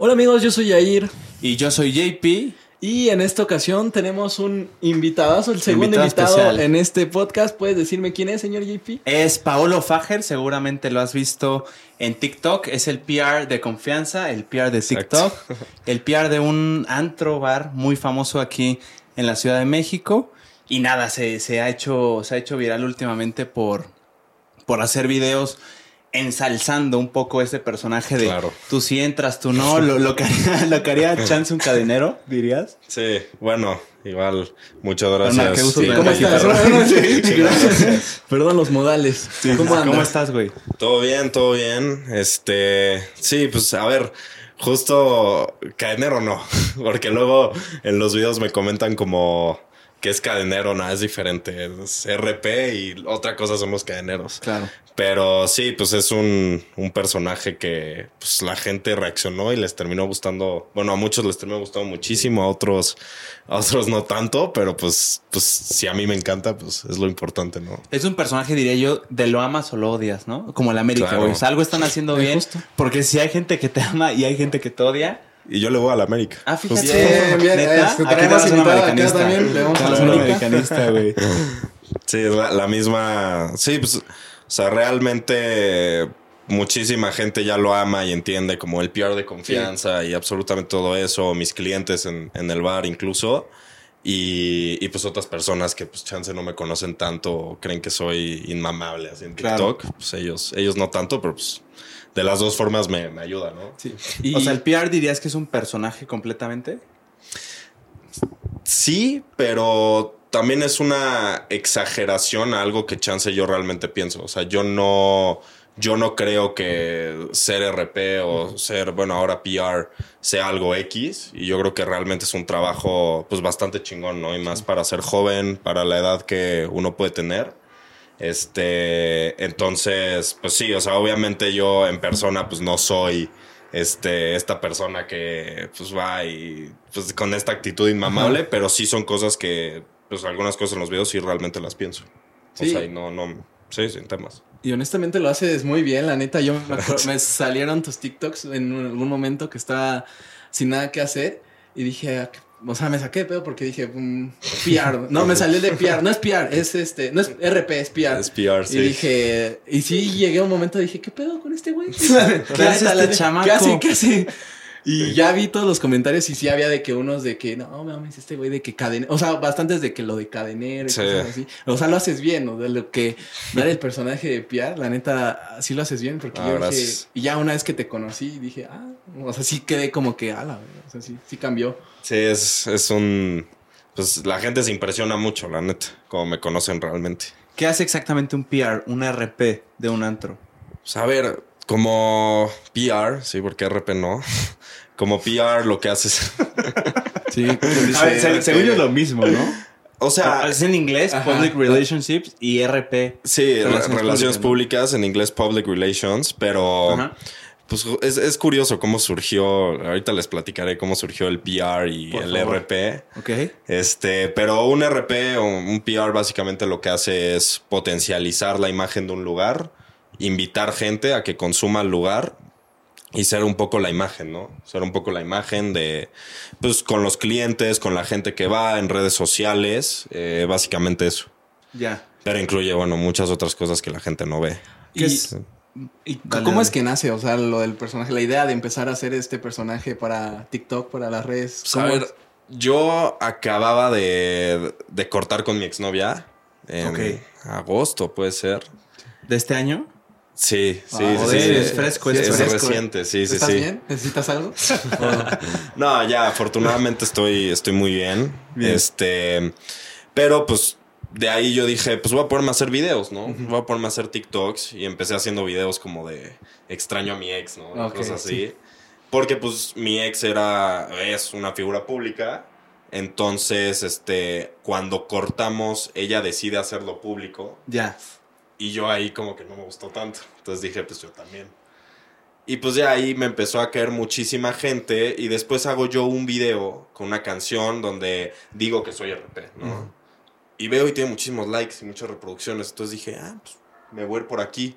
Hola amigos, yo soy Yair. Y yo soy JP. Y en esta ocasión tenemos un invitadazo, el segundo invitado, en este podcast. ¿Puedes decirme quién es, señor JP? Es Paolo Fager, seguramente lo has visto en TikTok. Es el PR de confianza, el PR de TikTok, el PR de un antro bar muy famoso aquí en la Ciudad de México. Y nada, se, se ha, hecho, se ha hecho viral últimamente por, por hacer videos ensalzando un poco ese personaje de tú sí entras, tú no, lo, que haría, lo que haría Chance un cadenero, dirías. Sí, bueno, igual, muchas gracias. ¿Cómo estás? Perdón los modales. ¿Cómo, estás, güey? Todo bien, todo bien. Este, sí, pues a ver, justo cadenero no, porque luego en los videos me comentan como que es cadenero, nada, es diferente. Es RP y otra cosa somos cadeneros. Claro. Pero sí, pues es un, un, personaje que pues, la gente reaccionó y les terminó gustando. Bueno, a muchos les terminó gustando muchísimo, a otros, a otros no tanto, pero pues, pues si a mí me encanta, pues es lo importante, ¿no? Es un personaje, diría yo, de lo amas o lo odias, ¿no? Como el América, güey. algo están haciendo bien. Porque si hay gente que te ama y hay gente que te odia, y yo le voy a la América. Ah, fíjate. Bien, bien. Este, tenemos invitado acá también. Le vamos a la americanista, güey. Sí, es la, misma. Sí, pues. O sea, realmente muchísima gente ya lo ama y entiende como el PR de confianza y absolutamente todo eso. Mis clientes en, en el bar incluso. Y, y, pues otras personas que pues chance no me conocen tanto creen que soy inmamable así en TikTok. Pues ellos, ellos no tanto, pero pues de las dos formas me, ayuda, ¿no? Sí. O sea, ¿el PR dirías que es un personaje completamente? Sí, pero también es una exageración a algo que chance yo realmente pienso. O sea, yo no, yo no creo que ser RP o ser, bueno, ahora PR sea algo X. Y yo creo que realmente es un trabajo, pues, bastante chingón, ¿no? Y más para ser joven, para la edad que uno puede tener. Este, entonces, pues sí, o sea, obviamente yo en persona, pues no soy este, esta persona que pues va y pues con esta actitud inmamable, pero sí son cosas que, pues algunas cosas en los videos sí realmente las pienso. Sí. O sea, y no, no, sí, sin temas. Y honestamente lo haces muy bien, la neta. Yo me, me salieron tus TikToks en algún momento que estaba sin nada que hacer y dije, ah, o sea, me saqué de pedo porque dije, mm, PR. No, me salió de PR. No es PR, es este, no es RP, es PR. Es PR, sí. Y dije, y sí llegué a un momento, dije, ¿qué pedo con este güey? ¿Qué hace este chamaco? ¿Qué hace? ¿Qué hace? Y ya vi todos los comentarios y sí había de que unos de que, no, mames, este güey de que cadenero, o sea, bastantes de que lo de cadenero y cosas así. O sea, lo haces bien, ¿no? De lo que dar el personaje de Pierre, la neta, sí lo haces bien porque yo ah, dije, y ya una vez que te conocí, dije, ah, o sea, sí quedé como que, ala, o sea, sí, sí cambió. Sí, es, es un, pues la gente se impresiona mucho, la neta, como me conocen realmente. ¿Qué hace exactamente un PR, un RP de un antro? Pues a ver, como PR, sí, porque RP no. Como PR lo que haces. sí, según yo es lo mismo, ¿no? O sea, ah, es en inglés, Public Relationships y RP. Sí, relaciones, públicas, en inglés Public Relations, pero pues es, es, curioso cómo surgió. Ahorita les platicaré cómo surgió el PR y el RP. Ok. Este, pero un RP o un PR básicamente lo que hace es potencializar la imagen de un lugar invitar gente a que consuma el lugar y ser un poco la imagen, ¿no? Ser un poco la imagen de, pues, con los clientes, con la gente que va en redes sociales, eh, básicamente eso. Ya. Pero incluye, bueno, muchas otras cosas que la gente no ve. ¿Y, cómo es que nace? O sea, lo del personaje, la idea de empezar a hacer este personaje para TikTok, para las redes. a ver, yo acababa de, de cortar con mi exnovia en agosto, puede ser. ¿De este año? Sí, sí, ah, sí, Es fresco, es, reciente, sí, sí, ¿Estás sí. bien? ¿Necesitas algo? no, ya, afortunadamente estoy, estoy muy bien. Este, pero pues de ahí yo dije, pues voy a ponerme a hacer videos, ¿no? Voy a ponerme a hacer TikToks y empecé haciendo videos como de extraño a mi ex, ¿no? cosas así. Porque pues mi ex era, es una figura pública. Entonces, este, cuando cortamos, ella decide hacerlo público. Ya. Y yo ahí como que no me gustó tanto. Entonces dije, pues yo también. Y pues de ahí me empezó a caer muchísima gente y después hago yo un video con una canción donde digo que soy RP, ¿no? Y veo y tiene muchísimos likes y muchas reproducciones. Entonces dije, ah, pues me voy por aquí.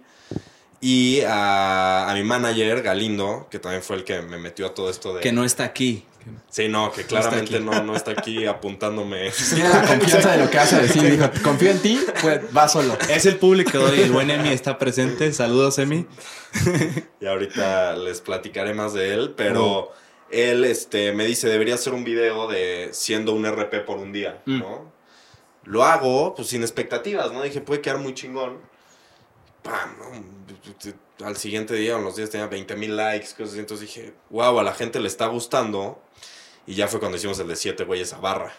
Y a, a mi manager, Galindo, que también fue el que me metió a todo esto de... Que no está aquí. Sí, no, que claramente no, no, está aquí apuntándome. Tiene la confianza de lo que vas a decir. Dijo, confío en ti, pues va solo. Es el público hoy. El buen Emi está presente. Saludos, Emi. y ahorita les platicaré más de él, pero él este, me dice, debería hacer un video de siendo un RP por un día, mm. ¿no? Lo hago, pues sin expectativas, ¿no? Dije, puede quedar muy chingón. ¡Pam! Al siguiente día, o los días tenía 20 mil likes, cosas así. Entonces dije, wow, a la gente le está gustando. Y ya fue cuando hicimos el de siete güeyes a barra,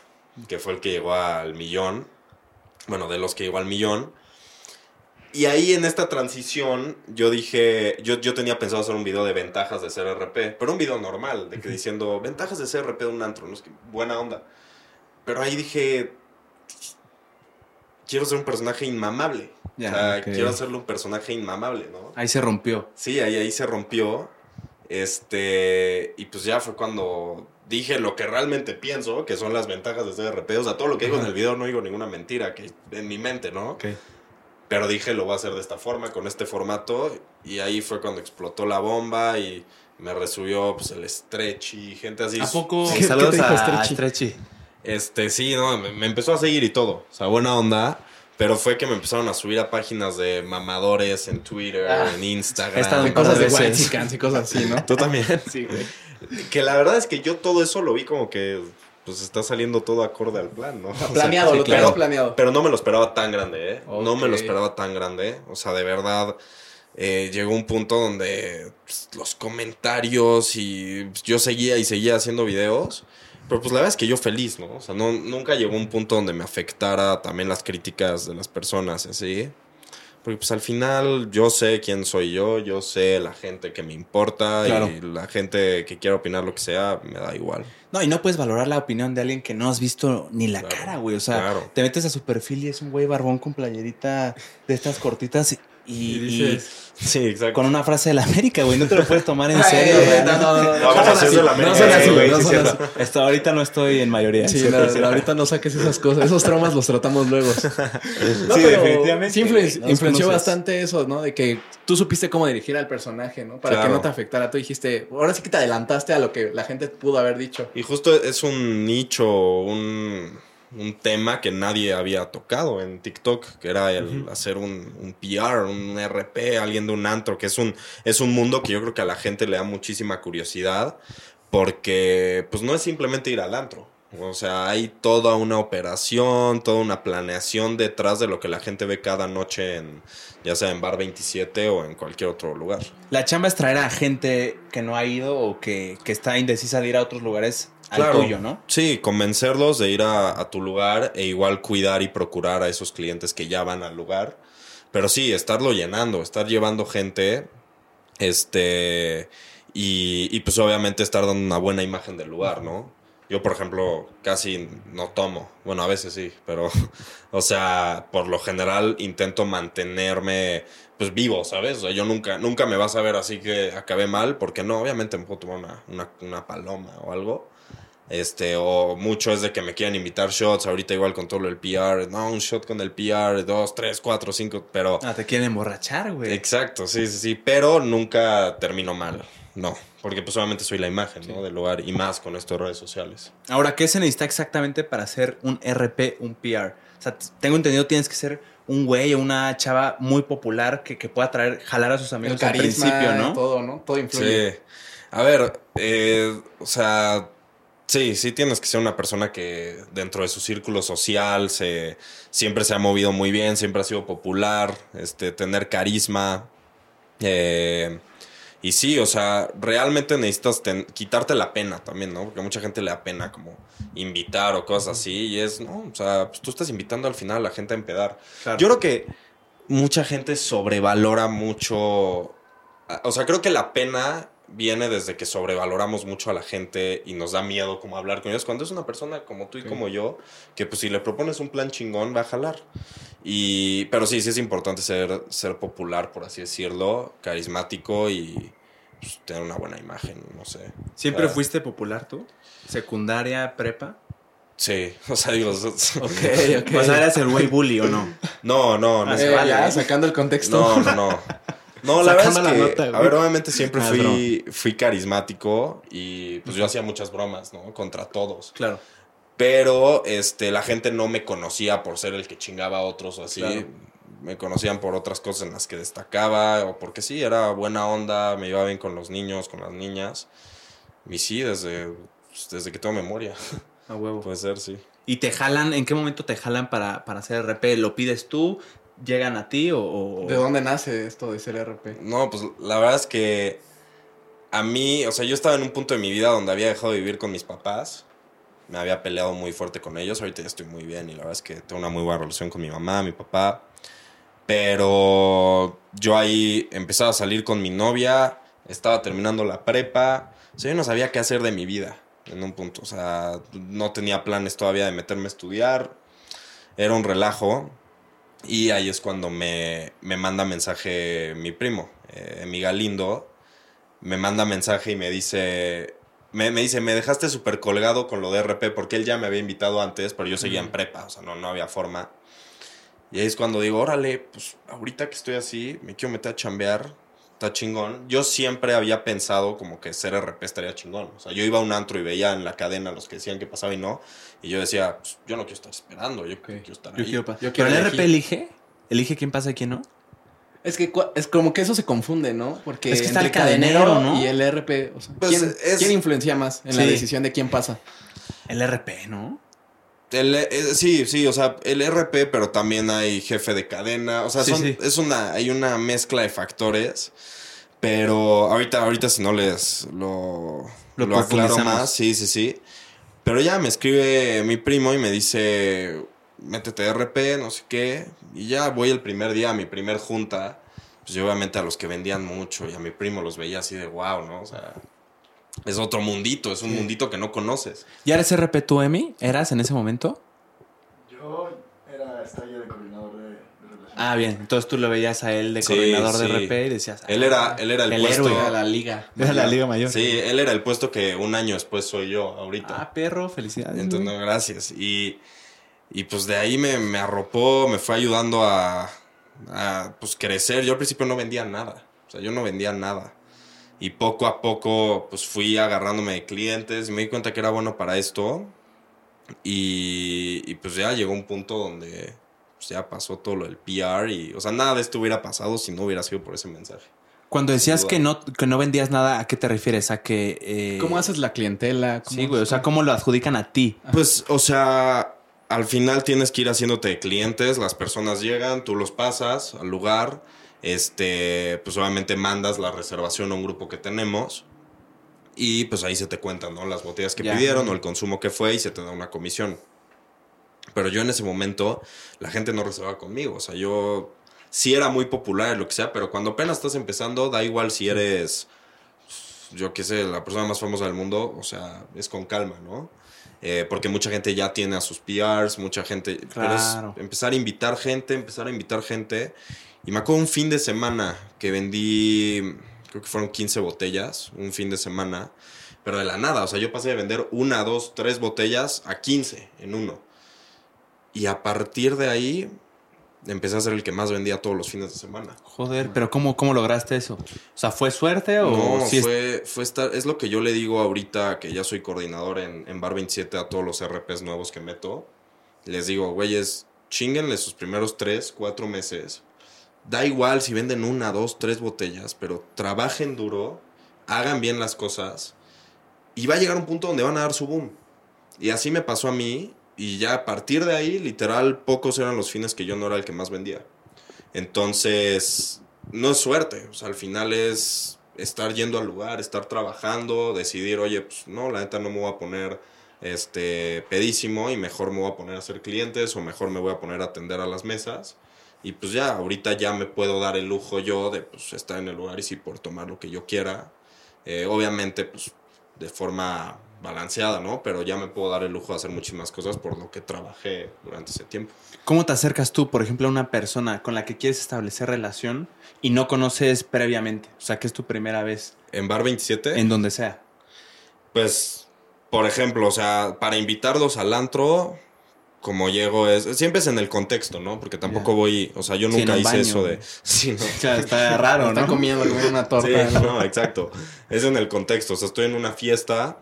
que fue el que llegó al millón. Bueno, de los que llegó al millón. Y ahí en esta transición yo dije, yo, yo tenía pensado hacer un video de ventajas de ser RP, pero un video normal, de que diciendo, ventajas de ser RP de un antro, ¿no? es que buena onda. Pero ahí dije, quiero ser un personaje inmamable. o sea, quiero hacerle un personaje inmamable, ¿no? Ahí se rompió. Sí, ahí, ahí se rompió. Este, y pues ya fue cuando dije lo que realmente pienso, que son las ventajas de ser RP. O sea, todo lo que digo en el video no digo ninguna mentira, que en mi mente, ¿no? Pero dije, lo voy a hacer de esta forma, con este formato. Y ahí fue cuando explotó la bomba y me resubió pues, el stretchy, gente así. ¿A poco? Saludos a stretchy. Este, sí, no, me, empezó a seguir y todo. O sea, buena onda. Pero fue que me empezaron a subir a páginas de mamadores en Twitter, ah. en Instagram. cosas de y cosas así, ¿no? ¿Tú también? sí, güey. Que la verdad es que yo todo eso lo vi como que pues está saliendo todo acorde al plan, ¿no? Planeado, lo claro, planeado. Pero no me lo esperaba tan grande, ¿eh? No me lo esperaba tan grande. O sea, de verdad, eh, llegó un punto donde pues, los comentarios y yo seguía y seguía haciendo videos. Pero pues la verdad es que yo feliz, ¿no? O sea, no, nunca llegó un punto donde me afectara también las críticas de las personas, así. Porque pues al final yo sé quién soy yo, yo sé la gente que me importa y la gente que quiera opinar lo que sea, me da igual. No, y no puedes valorar la opinión de alguien que no has visto ni la cara, güey. O sea, te metes a su perfil y es un güey barbón con playerita de estas cortitas y, sí, exacto. con una frase de la América, güey. No te lo puedes tomar en serio, güey. No, no, no. No, no, son así, güey. Esto, ahorita no estoy en mayoría. Sí, ahorita no saques esas cosas. Esos traumas los tratamos luego. sí, definitivamente. Sí, influenció bastante eso, ¿no? De que tú supiste cómo dirigir al personaje, ¿no? Para que no te afectara. Tú dijiste, ahora sí que te adelantaste a lo que la gente pudo haber dicho. Y justo es un nicho, un un tema que nadie había tocado en TikTok, que era el hacer un, un, PR, un RP, alguien de un antro, que es un, es un mundo que yo creo que a la gente le da muchísima curiosidad, porque pues no es simplemente ir al antro. O sea, hay toda una operación, toda una planeación detrás de lo que la gente ve cada noche en, ya sea en Bar 27 o en cualquier otro lugar. La chamba es traer a gente que no ha ido o que, que está indecisa de ir a otros lugares claro, ¿no? Sí, convencerlos de ir a, tu lugar e igual cuidar y procurar a esos clientes que ya van al lugar. Pero sí, estarlo llenando, estar llevando gente, este, y, y pues obviamente estar dando una buena imagen del lugar, ¿no? Yo, por ejemplo, casi no tomo. Bueno, a veces sí, pero, o sea, por lo general intento mantenerme, pues, vivo, ¿sabes? O sea, yo nunca, nunca me vas a ver así que acabé mal, porque no, obviamente me puedo tomar una, una, una paloma o algo. Este, o mucho es de que me quieran invitar shots, ahorita igual con todo el PR, no, un shot con el PR, dos, tres, cuatro, cinco, pero... Ah, te quieren emborrachar, güey. Exacto, sí, sí, sí, pero nunca termino mal, no, porque pues solamente soy la imagen, ¿no? Del lugar y más con estas redes sociales. Ahora, ¿qué se necesita exactamente para hacer un RP, un PR? O sea, tengo entendido tienes que ser un güey o una chava muy popular que, que pueda traer, jalar a sus amigos al principio, ¿no? Todo, ¿no? Todo influye. Sí. A ver, eh, o sea Sí, sí tienes que ser una persona que dentro de su círculo social se, siempre se ha movido muy bien, siempre ha sido popular, este, tener carisma. Eh, y sí, o sea, realmente necesitas quitarte la pena también, ¿no? Porque a mucha gente le da pena como invitar o cosas así. Y es, no, o sea, pues tú estás invitando al final a la gente a empedar. Yo creo que mucha gente sobrevalora mucho. O sea, creo que la pena viene desde que sobrevaloramos mucho a la gente y nos da miedo como hablar con ellos. Cuando es una persona como tú y como yo, que pues si le propones un plan chingón, va a jalar. Y, pero sí, sí es importante ser, ser popular, por así decirlo, carismático y pues, tener una buena imagen, no sé. ¿Siempre fuiste popular tú? ¿Secundaria, prepa? Sí, o sea, digo... ok, ok. O sea, ¿eras el güey bully o no? No, no, no. Eh, vale, sacando el contexto. No, no, no. No, la verdad es que, a ver, obviamente siempre fui, fui carismático y pues yo hacía muchas bromas, ¿no? Contra todos. Claro. Pero este, la gente no me conocía por ser el que chingaba a otros o así. Me conocían por otras cosas en las que destacaba o porque sí, era buena onda, me iba bien con los niños, con las niñas. Y sí, desde, pues, desde que tengo memoria. A huevo. Puede ser, sí. ¿Y te jalan? ¿En qué momento te jalan para, para hacer RP? ¿Lo pides tú? ¿Llegan a ti o, ¿De dónde nace esto de ser RP? No, pues la verdad es que a mí, o sea, yo estaba en un punto de mi vida donde había dejado de vivir con mis papás. Me había peleado muy fuerte con ellos. Ahorita ya estoy muy bien y la verdad es que tengo una muy buena relación con mi mamá, mi papá. Pero yo ahí empezaba a salir con mi novia, estaba terminando la prepa. O sea, yo no sabía qué hacer de mi vida en un punto. O sea, no tenía planes todavía de meterme a estudiar. Era un relajo. Y ahí es cuando me, me manda mensaje mi primo, eh, mi Galindo. Me manda mensaje y me dice, me, me dice, me dejaste súper colgado con lo de RP porque él ya me había invitado antes, pero yo seguía en prepa, o sea, no, no había forma. Y ahí es cuando digo, órale, pues ahorita que estoy así, me quiero meter a chambear, está chingón. Yo siempre había pensado como que ser RP estaría chingón. O sea, yo iba a un antro y veía en la cadena los que decían que pasaba y no. Y yo decía, pues, yo no quiero estar esperando, yo quiero estar ahí. Quiero, ¿Pero el RP elige? ¿Elige quién pasa y quién no? Es que es como que eso se confunde, ¿no? Porque es que está el cadenero, ¿no? y el RP. O sea, pues ¿quién, influencia más en la decisión de quién pasa? El RP, ¿no? El, eh, sí, sí, o sea, el RP, pero también hay jefe de cadena. O sea, es una, hay una mezcla de factores. Pero ahorita, ahorita si no les lo, lo, aclaro más, sí, sí, sí. Pero ya me escribe mi primo y me dice, métete RP, no sé qué. Y ya voy el primer día a mi primer junta. Pues yo obviamente a los que vendían mucho y a mi primo los veía así de wow, ¿no? O sea, es otro mundito, es un mundito que no conoces. ¿Y eres RP tú, Emi? ¿Eras en ese momento? Yo era estrella de coordinador de, relaciones. Ah, bien. Entonces tú lo veías a él de coordinador de RP y decías... él, era, él era el, puesto... de la liga. De la liga mayor. Sí, él era el puesto que un año después soy yo ahorita. Ah, perro, felicidades. Entonces, no, gracias. Y, y pues de ahí me, me arropó, me fue ayudando a, a pues crecer. Yo al principio no vendía nada. O sea, yo no vendía nada y poco a poco pues fui agarrándome de clientes y me di cuenta que era bueno para esto y, pues ya llegó un punto donde pues, ya pasó todo lo del PR y o sea nada de esto hubiera pasado si no hubiera sido por ese mensaje. Cuando decías que no, que no vendías nada, ¿a qué te refieres? ¿A que... Eh, ¿Cómo haces la clientela? Sí, güey. O sea, ¿cómo lo adjudican a ti? Pues, o sea, al final tienes que ir haciéndote de clientes. Las personas llegan, tú los pasas al lugar este, pues obviamente mandas la reservación a un grupo que tenemos y pues ahí se te cuentan, ¿no? Las botellas que pidieron o el consumo que fue y se te da una comisión. Pero yo en ese momento la gente no reservaba conmigo, o sea, yo sí era muy popular, lo que sea, pero cuando apenas estás empezando, da igual si eres, yo qué sé, la persona más famosa del mundo, o sea, es con calma, ¿no? Eh, porque mucha gente ya tiene a sus PRs, mucha gente... Pero empezar a invitar gente, empezar a invitar gente y me acuerdo un fin de semana que vendí, creo que fueron 15 botellas, un fin de semana, pero de la nada, o sea, yo pasé de vender una, dos, tres botellas a 15 en uno. Y a partir de ahí empecé a ser el que más vendía todos los fines de semana. Joder, pero ¿cómo, cómo lograste eso? O sea, ¿fue suerte o...? No, fue, fue estar... Es lo que yo le digo ahorita que ya soy coordinador en, en Bar 27 a todos los RPs nuevos que meto. Les digo, güeyes, chinguenle sus primeros tres, cuatro meses da igual si venden una, dos, tres botellas, pero trabajen duro, hagan bien las cosas y va a llegar un punto donde van a dar su boom. Y así me pasó a mí y ya a partir de ahí, literal, pocos eran los fines que yo no era el que más vendía. Entonces, no es suerte, o sea, al final es estar yendo al lugar, estar trabajando, decidir, oye, pues no, la neta no me voy a poner este pedísimo y mejor me voy a poner a hacer clientes o mejor me voy a poner a atender a las mesas y pues ya, ahorita ya me puedo dar el lujo yo de pues, estar en el lugar y sí por tomar lo que yo quiera. Eh, obviamente, pues de forma balanceada, ¿no? Pero ya me puedo dar el lujo de hacer muchísimas cosas por lo que trabajé durante ese tiempo. ¿Cómo te acercas tú, por ejemplo, a una persona con la que quieres establecer relación y no conoces previamente? O sea, que es tu primera vez. ¿En Bar 27? En donde sea. Pues, por ejemplo, o sea, para invitarlos al antro, como llego es. Siempre es en el contexto, ¿no? Porque tampoco voy. O sea, yo nunca un hice baño, eso de. Sí, no. O sea, está raro, Está ¿no? comiendo como una torta. Sí, ¿no? no, exacto. Es en el contexto. O sea, estoy en una fiesta.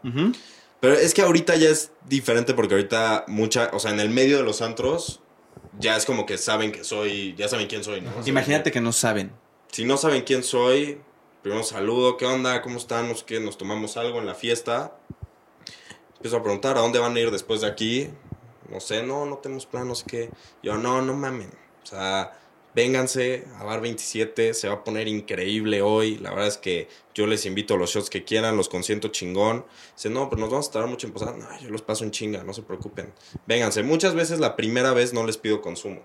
Pero es que ahorita ya es diferente porque ahorita mucha. O sea, en el medio de los antros. Ya es como que saben que soy. Ya saben quién soy, ¿no? O sea, Imagínate que no saben. Si no saben quién soy, primero saludo, ¿qué onda? ¿Cómo están? No sé qué, nos tomamos algo en la fiesta. Empiezo a preguntar, ¿a dónde van a ir después de aquí? No sé, no, no tenemos plan, no sé qué. Yo, no, no mamen. O sea, vénganse a Bar 27, se va a poner increíble hoy. La verdad es que yo les invito a los shots que quieran, los consiento chingón. Dice, no, pero nos vamos a tardar mucho en pasar. No, yo los paso en chinga, no se preocupen. Vénganse. Muchas veces la primera vez no les pido consumo.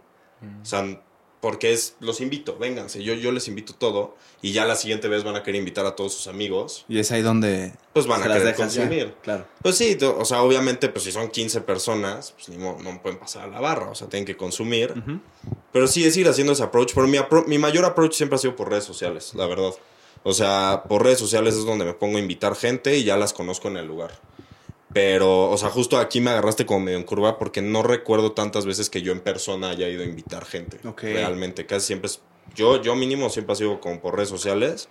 O sea, porque es, los invito, vénganse, yo, yo les invito todo y ya la siguiente vez van a querer invitar a todos sus amigos, Y es ahí donde pues van se a las querer dejas ya. consumir. Claro. Pues sí, o sea, obviamente, pues si son 15 personas, pues ni no pueden pasar a la barra, o sea, tienen que consumir. Pero sí es ir haciendo ese approach, pero mi, apro- mi mayor approach siempre ha sido por redes sociales, la verdad. O sea, por redes sociales es donde me pongo a invitar gente y ya las conozco en el lugar. Pero, o sea, justo aquí me agarraste como medio en curva porque no recuerdo tantas veces que yo en persona haya ido a invitar gente. Ok. Realmente, casi siempre es... Yo, yo mínimo siempre ha sido como por redes sociales.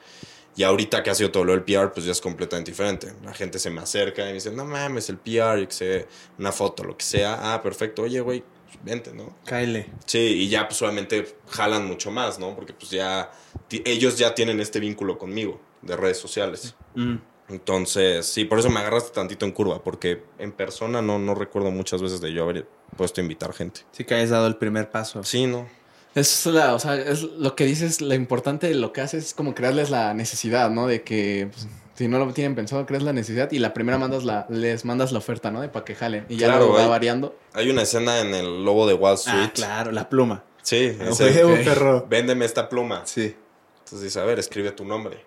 Y ahorita que ha sido todo lo del PR, pues ya es completamente diferente. La gente se me acerca y me dice, no mames, el PR, y que sé, una foto, lo que sea. Ah, perfecto. Oye, güey, pues, vente, ¿no? Cáele. Sí, y ya pues obviamente jalan mucho más, ¿no? Porque pues ya ellos ya tienen este vínculo conmigo de redes sociales. Mm. Entonces, sí, por eso me agarraste tantito en curva, porque en persona no, no recuerdo muchas veces de yo haber puesto a invitar gente. Sí que hayas dado el primer paso. Sí, no. Es la, o sea, es lo que dices, lo importante de lo que haces es como crearles la necesidad, ¿no? De que pues, si no lo tienen pensado, creas la necesidad y la primera mandas la, les mandas la oferta, ¿no? De para que jalen. Y ya Claro, luego va hay- variando. Hay una escena en el Lobo de Wall Street. Ah, claro, la pluma. Sí, Ah, es güey, el- un perro. véndeme esta pluma. Sí. Entonces dice, a ver, escribe tu nombre.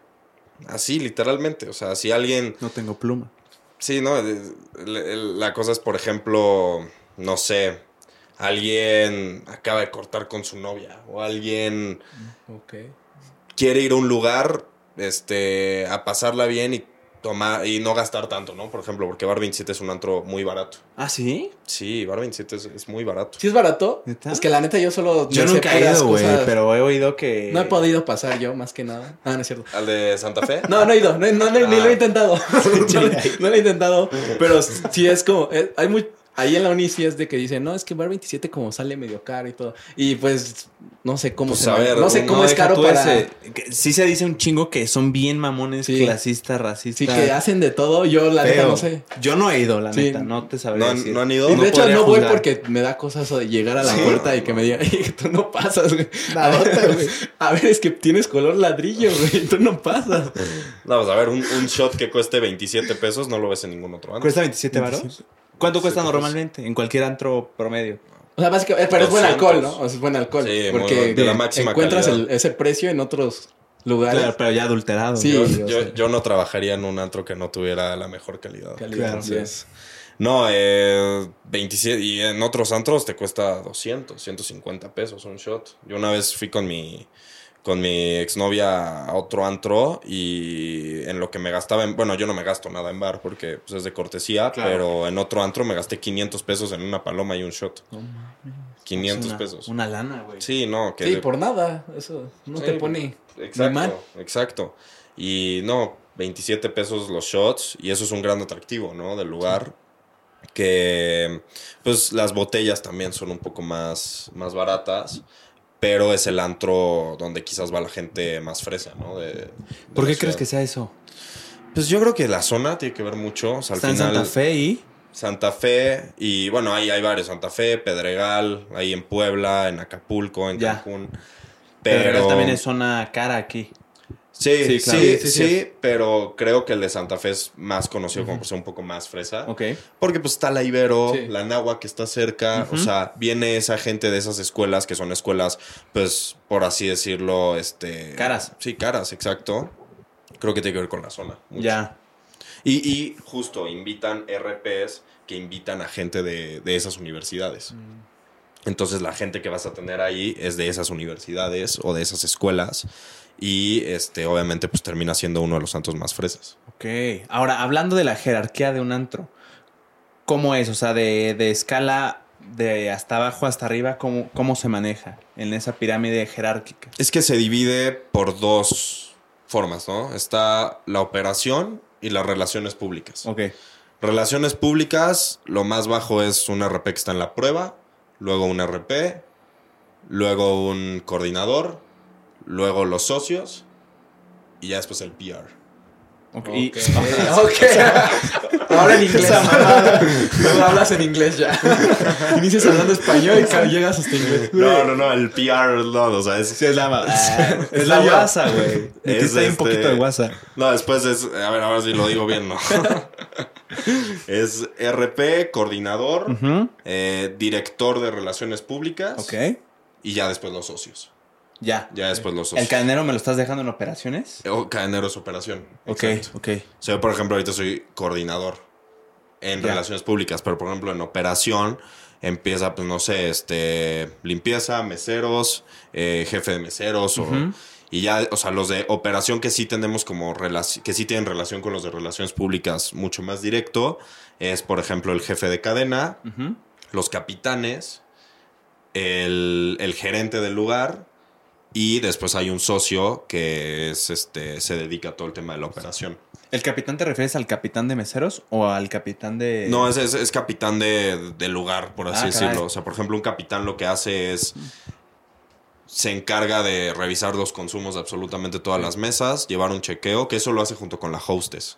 Así, literalmente. O sea, si alguien No tengo pluma. Sí, no, la cosa es, por ejemplo, no sé, alguien acaba de cortar con su novia o alguien Ok. quiere ir a un lugar este, a pasarla bien y tomar y no gastar tanto, ¿no? Por ejemplo, porque Bar 27 es un antro muy barato. ¿Ah, sí? Sí, Bar 27 es, es muy barato. ¿Sí es barato? ¿Neta? Es que la neta yo solo... Yo nunca he ido, güey, pero he oído que... No he podido pasar yo, más que nada. Ah, no es cierto. ¿Al de Santa Fe? No, no he ido, no, no, no, ni Ah. lo he intentado. no, no lo he intentado. Pero sí es como, eh, hay muy, ahí en la uni sí es de que dicen, no, es que Bar 27 como sale medio caro y todo. Y pues, no sé cómo Pues, se a ver, no sé no cómo es caro para... ese- que sí se dice un chingo que son bien mamones, Sí. clasistas, racistas. Sí, que hacen de todo, yo la neta no sé. Yo no he ido, la Sí. neta, no te sabría ¿No, han- decir. no han ido? Y de hecho no voy juzgar. porque me da cosas de llegar a la Sí. puerta y que me digan, "Ey, tú no pasas, güey. Nadota, A ver, A ver, es que tienes color ladrillo, güey, tú no pasas. No, pues a ver, un, un shot que cueste 27 pesos no lo ves en ningún otro antro. ¿Cuesta 27 varos? ¿Cuánto cuesta 27 normalmente en cualquier antro promedio? O sea, básicamente, pero es buen 200. alcohol, ¿no? O sea, es buen alcohol. Sí, porque de la máxima encuentras el- ese precio en otros lugares. Claro, pero ya adulterado. Sí. Yo, no trabajaría en un antro que no tuviera la mejor calidad. Calidad. Entonces, no, eh, 27 y en otros antros te cuesta 200, 150 pesos un shot. Yo una vez fui con mi con mi exnovia a otro antro y en lo que me gastaba en, bueno, yo no me gasto nada en bar porque pues, es de cortesía, Claro. pero en otro antro me gasté 500 pesos en una paloma y un shot. 500 Una- pesos. Una lana, güey. Sí, no, que Sí, de- por nada. Eso no Sí, te pone Exacto, mal. exacto. Y no, 27 pesos los shots y eso es un gran atractivo, ¿no? Del lugar. Que pues las botellas también son un poco más, más baratas, pero es el antro donde quizás va la gente más fresa, ¿no? De, de ¿Por qué crees que sea eso? Pues yo creo que la zona tiene que ver mucho. O sea, al Está en final, Santa Fe y... Santa Fe y bueno, ahí hay varios, Santa Fe, Pedregal, ahí en Puebla, en Acapulco, en Ya. Cancún. Pero Pero también es zona cara aquí. Sí, Sí, sí, claro. sí, Sí, sí, pero creo que el de Santa Fe es más conocido como por ser un poco más fresa. Ok. Porque pues está la Ibero, la Nahua que está cerca, o sea, viene esa gente de esas escuelas que son escuelas, pues, por así decirlo, este... Caras. Sí, caras, exacto. Creo que tiene que ver con la zona. mucho. Ya. Y, y justo invitan RPs que invitan a gente de, de esas universidades. Entonces la gente que vas a tener ahí es de esas universidades o de esas escuelas y este obviamente pues termina siendo uno de los santos más fresas. Ok. Ahora, hablando de la jerarquía de un antro, ¿cómo es? O sea, de, de escala de hasta abajo hasta arriba, ¿cómo, cómo se maneja en esa pirámide jerárquica? Es que se divide por dos formas, ¿no? Está la operación y las relaciones públicas. Ok. Relaciones públicas, lo más bajo es un RP que está en la prueba, luego un RP, luego un coordinador, luego los socios y ya después el PR. Ok. Ok. Y- ok. Ahora en inglés. Luego hablas en inglés ya. Inicias hablando español y llegas hasta inglés. No, no, no, el PR no, o sea, es... es la, ah, es la yo. guasa, güey. Metiste ahí un este- poquito de guasa. No, después es, a ver, ahora sí lo digo bien, ¿no? es RP, coordinador, eh, director de relaciones públicas Ok. y ya después los socios. Ya. Ya después los. ¿El cadenero me lo estás dejando en operaciones? O cadenero es operación. Ok, Exacto. ok. O sea, yo, por ejemplo, ahorita soy coordinador en Ya. relaciones públicas, pero por ejemplo, en operación empieza, pues no sé, este, limpieza, meseros, eh, jefe de meseros, o- y ya, o sea, los de operación que sí tenemos como relación, que sí tienen relación con los de relaciones públicas mucho más directo, es por ejemplo el jefe de cadena, los capitanes, el, el gerente del lugar. Y después hay un socio que es este se dedica a todo el tema de la operación. ¿El capitán te refieres al capitán de meseros o al capitán de.? No, es, es, es capitán de, del lugar, por así Ah, decirlo. caray. O sea, por ejemplo, un capitán lo que hace es. Se encarga de revisar los consumos de absolutamente todas las mesas, llevar un chequeo, que eso lo hace junto con la hostess.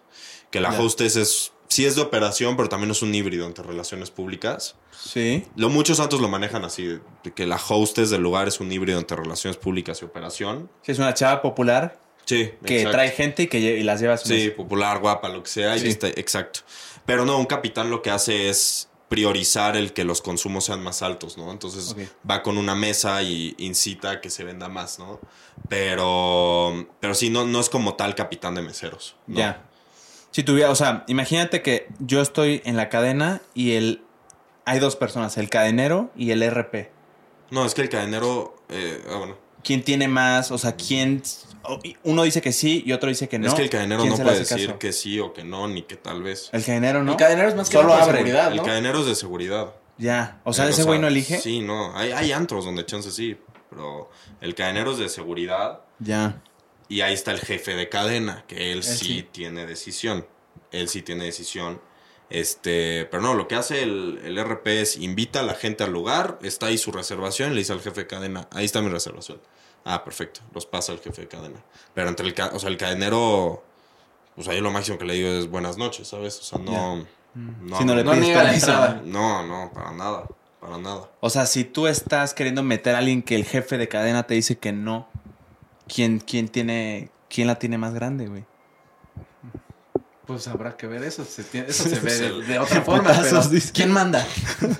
Que la Ya. hostess es. Sí es de operación, pero también es un híbrido entre relaciones públicas. Sí. Lo, muchos santos lo manejan así, que la hostess del lugar es un híbrido entre relaciones públicas y operación. Sí, es una chava popular Sí, que exacto. trae gente y que y las lleva a su Sí, popular, guapa, lo que sea. y Sí. está- exacto. Pero no, un capitán lo que hace es priorizar el que los consumos sean más altos, ¿no? Entonces va con una mesa y incita a que se venda más, ¿no? Pero, pero sí, no, no es como tal capitán de meseros. ¿no? Ya. Si tuviera, o sea, imagínate que yo estoy en la cadena y el. Hay dos personas, el cadenero y el RP. No, es que el cadenero, eh, ah, bueno, ¿Quién tiene más? O sea, ¿quién. Uno dice que sí y otro dice que no. es que el cadenero ¿Quién no se le puede hace decir caso? que sí o que no, ni que tal vez. El cadenero no. El cadenero es más que Solo abre. seguridad, El cadenero es de seguridad. Ya. O sea, ese güey no elige. Sí, no. Hay, hay antros donde chance sí, pero el cadenero es de seguridad. Ya. Y ahí está el jefe de cadena, que él, sí, sí. tiene decisión. Él sí tiene decisión. Este, pero no, lo que hace el, el RP es invita a la gente al lugar, está ahí su reservación, le dice al jefe de cadena, ahí está mi reservación. Ah, perfecto, los pasa el jefe de cadena. Pero entre el, o sea, el cadenero, pues ahí lo máximo que le digo es buenas noches, ¿sabes? O sea, no... No, Si no le No niega la entrada. no, no, para nada, para nada. O sea, si tú estás queriendo meter a alguien que el jefe de cadena te dice que no, ¿quién, quién tiene, quién la tiene más grande, güey? Pues habrá que ver eso. Se tiene- eso se ve de, otra forma. Pero. ¿Quién manda?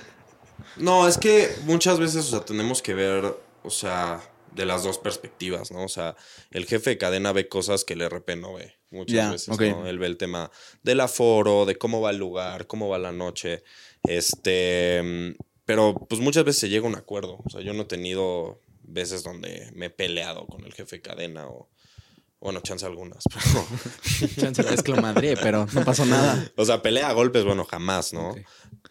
No, es que muchas veces, o sea, tenemos que ver, o sea, de las dos perspectivas, ¿no? O sea, el jefe de cadena ve cosas que el RP no ve muchas veces. ¿no? Él ve el tema del aforo, de cómo va el lugar, cómo va la noche, este, pero pues muchas veces se llega a un acuerdo, o sea, yo no he tenido veces donde me he peleado con el jefe de cadena o, bueno, chance algunas, pero, Chance es que lo madre, pero no pasó nada. o sea, pelea a golpes, bueno, jamás, ¿no?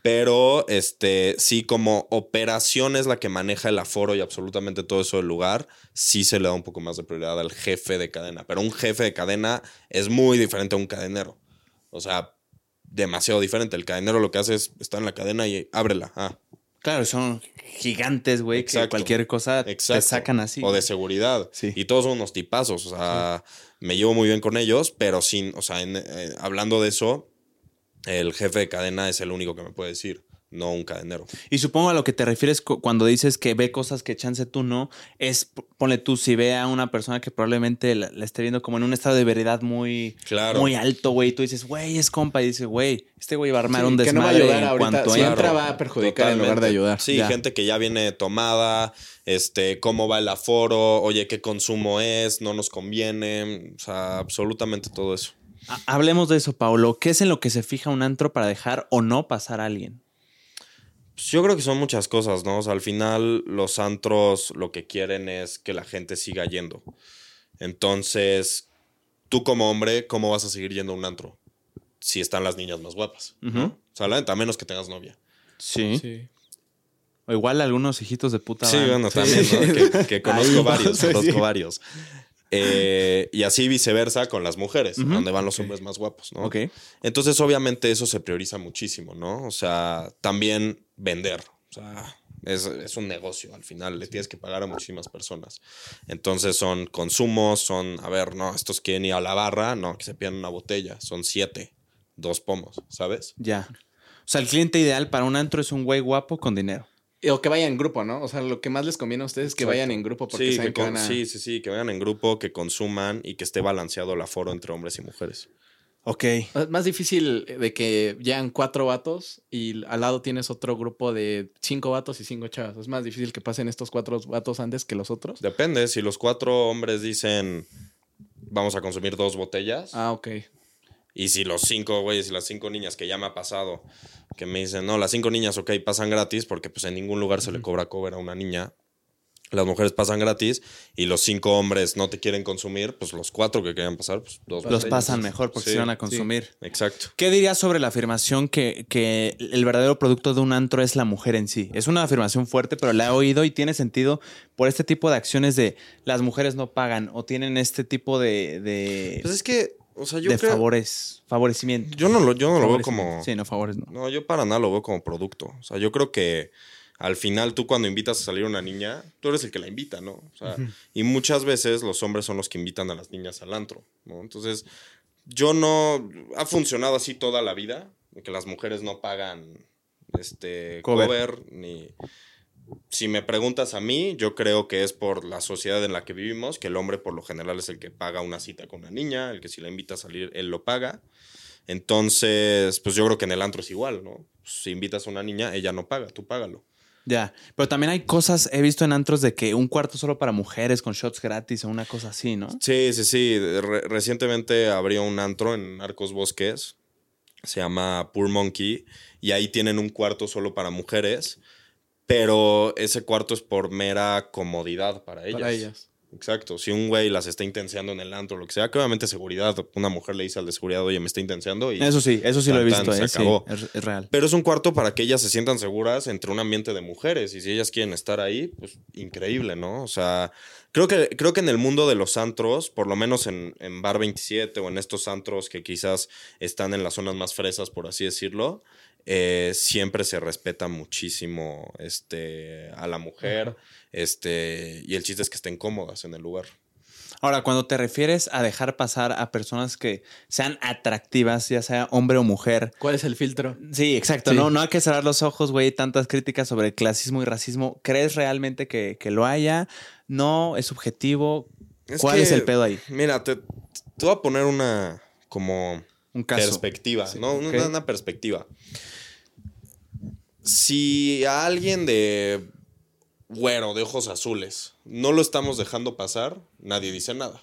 Pero este, sí, como operación es la que maneja el aforo y absolutamente todo eso del lugar, sí se le da un poco más de prioridad al jefe de cadena. Pero un jefe de cadena es muy diferente a un cadenero. O sea, demasiado diferente. El cadenero lo que hace es estar en la cadena y ábrela. Ah, Claro, son gigantes, güey, que cualquier cosa te sacan así. O de seguridad. Sí. Y todos son unos tipazos. O sea, me llevo muy bien con ellos, pero sin, o sea, en- eh, hablando de eso, el jefe de cadena es el único que me puede decir, no un cadenero. Y supongo a lo que te refieres cu- cuando dices que ve cosas que chance tú no, es, ponle tú, si ve a una persona que probablemente la, la esté viendo como en un estado de veredad muy, Claro. muy alto, güey, tú dices, güey, es compa, y dices, güey, este güey va a armar Sí, un que no va a desmadre ayudar en ahorita. cuanto Si entra, va a perjudicar en lugar de Totalmente. ayudar. Sí, Ya. gente que ya viene tomada, este, cómo va el aforo, oye, qué consumo es, no nos conviene, o sea, absolutamente todo eso. Ha- Hablemos de eso, Paulo. ¿Qué es en lo que se fija un antro para dejar o no pasar a alguien? Pues yo creo que son muchas cosas, ¿no? O sea, al final los antros lo que quieren es que la gente siga yendo. Entonces, tú como hombre, ¿cómo vas a seguir yendo a un antro? Si están las niñas más guapas. Ujú. O sea, la neta, a menos que tengas novia. Sí. Sí. O igual algunos hijitos de puta. Sí, van. bueno, también, ¿no? que, que conozco varios, conozco varios. Eh, y así viceversa con las mujeres, donde van los hombres más guapos, ¿no? Ok. Entonces, obviamente, eso se prioriza muchísimo, ¿no? O sea, también vender. O sea, es, es un negocio al final, le tienes que pagar a muchísimas personas. Entonces, son consumos, son, a ver, no, estos quieren ir a la barra, no, que se pidan una botella, son siete, dos pomos, ¿sabes? Ya. O sea, el cliente ideal para un antro es un güey guapo con dinero. O que vayan en grupo, ¿no? O sea, lo que más les conviene a ustedes es que vayan en grupo porque Sí, saben que que con- van a... sí, sí, sí, que vayan en grupo, que consuman y que esté balanceado el aforo entre hombres y mujeres. Ok. Es más difícil de que llegan cuatro vatos y al lado tienes otro grupo de cinco vatos y cinco chavas. Es más difícil que pasen estos cuatro vatos antes que los otros. Depende, si los cuatro hombres dicen vamos a consumir dos botellas, Ah, ok. y si los cinco güeyes y las cinco niñas que ya me ha pasado, que me dicen, no, las cinco niñas, ok, pasan gratis, porque pues en ningún lugar se le cobra cover a una niña. Las mujeres pasan gratis y los cinco hombres no te quieren consumir, pues los cuatro que quieran pasar, pues dos Los pasan mejor porque Sí, se van a consumir. Exacto. ¿Qué dirías sobre la afirmación que, que el verdadero producto de un antro es la mujer en sí? Es una afirmación fuerte, pero la he oído y tiene sentido por este tipo de acciones de las mujeres no pagan o tienen este tipo de, de, Pues es que, o sea, yo de creo... favores, favorecimiento. Yo no lo, yo no lo veo como... Sí, no, favores no. No, yo para nada lo veo como producto. O sea, yo creo que al final tú cuando invitas a salir a una niña, tú eres el que la invita, ¿no? O sea, y muchas veces los hombres son los que invitan a las niñas al antro, ¿no? Entonces, yo no... Ha funcionado así toda la vida, que las mujeres no pagan este Cover. cover, ni... Si me preguntas a mí, yo creo que es por la sociedad en la que vivimos, que el hombre por lo general es el que paga una cita con la niña, el que si la invita a salir, él lo paga. Entonces, pues yo creo que en el antro es igual, ¿no? Si invitas a una niña, ella no paga, tú págalo. Ya, pero también hay cosas, he visto en antros de que un cuarto solo para mujeres con shots gratis o una cosa así, ¿no? Sí, sí, sí. Re- recientemente abrió un antro en Arcos Bosques. Se llama Poor Monkey. Y ahí tienen un cuarto solo para mujeres. Pero ese cuarto es por mera comodidad para ellas. Para ellas. Exacto. Si un güey las está intenseando en el antro o lo que sea, que obviamente seguridad. Una mujer le dice al de seguridad, oye, me está intenseando. Y Eso sí, eso sí lo he tan, visto, se ¿eh? Acabó. es, es real. Pero es un cuarto para que ellas se sientan seguras entre un ambiente de mujeres. Y si ellas quieren estar ahí, pues increíble, ¿no? O sea, creo que, creo que en el mundo de los antros, por lo menos en, en Bar 27 o en estos antros que quizás están en las zonas más fresas, por así decirlo, eh, siempre se respeta muchísimo este, a la mujer. Este, y el chiste es que estén cómodas en el lugar. Ahora, cuando te refieres a dejar pasar a personas que sean atractivas, ya sea hombre o mujer. ¿Cuál es el filtro? Sí, exacto. Sí. No, no hay que cerrar los ojos, güey. Tantas críticas sobre clasismo y racismo. ¿Crees realmente que, que lo haya? No, es subjetivo. Es ¿Cuál que, es el pedo ahí? Mira, te, te voy a poner una como Un caso. perspectiva, Sí, ¿no? una perspectiva. Si a alguien de güero, de ojos azules, no lo estamos dejando pasar, nadie dice nada.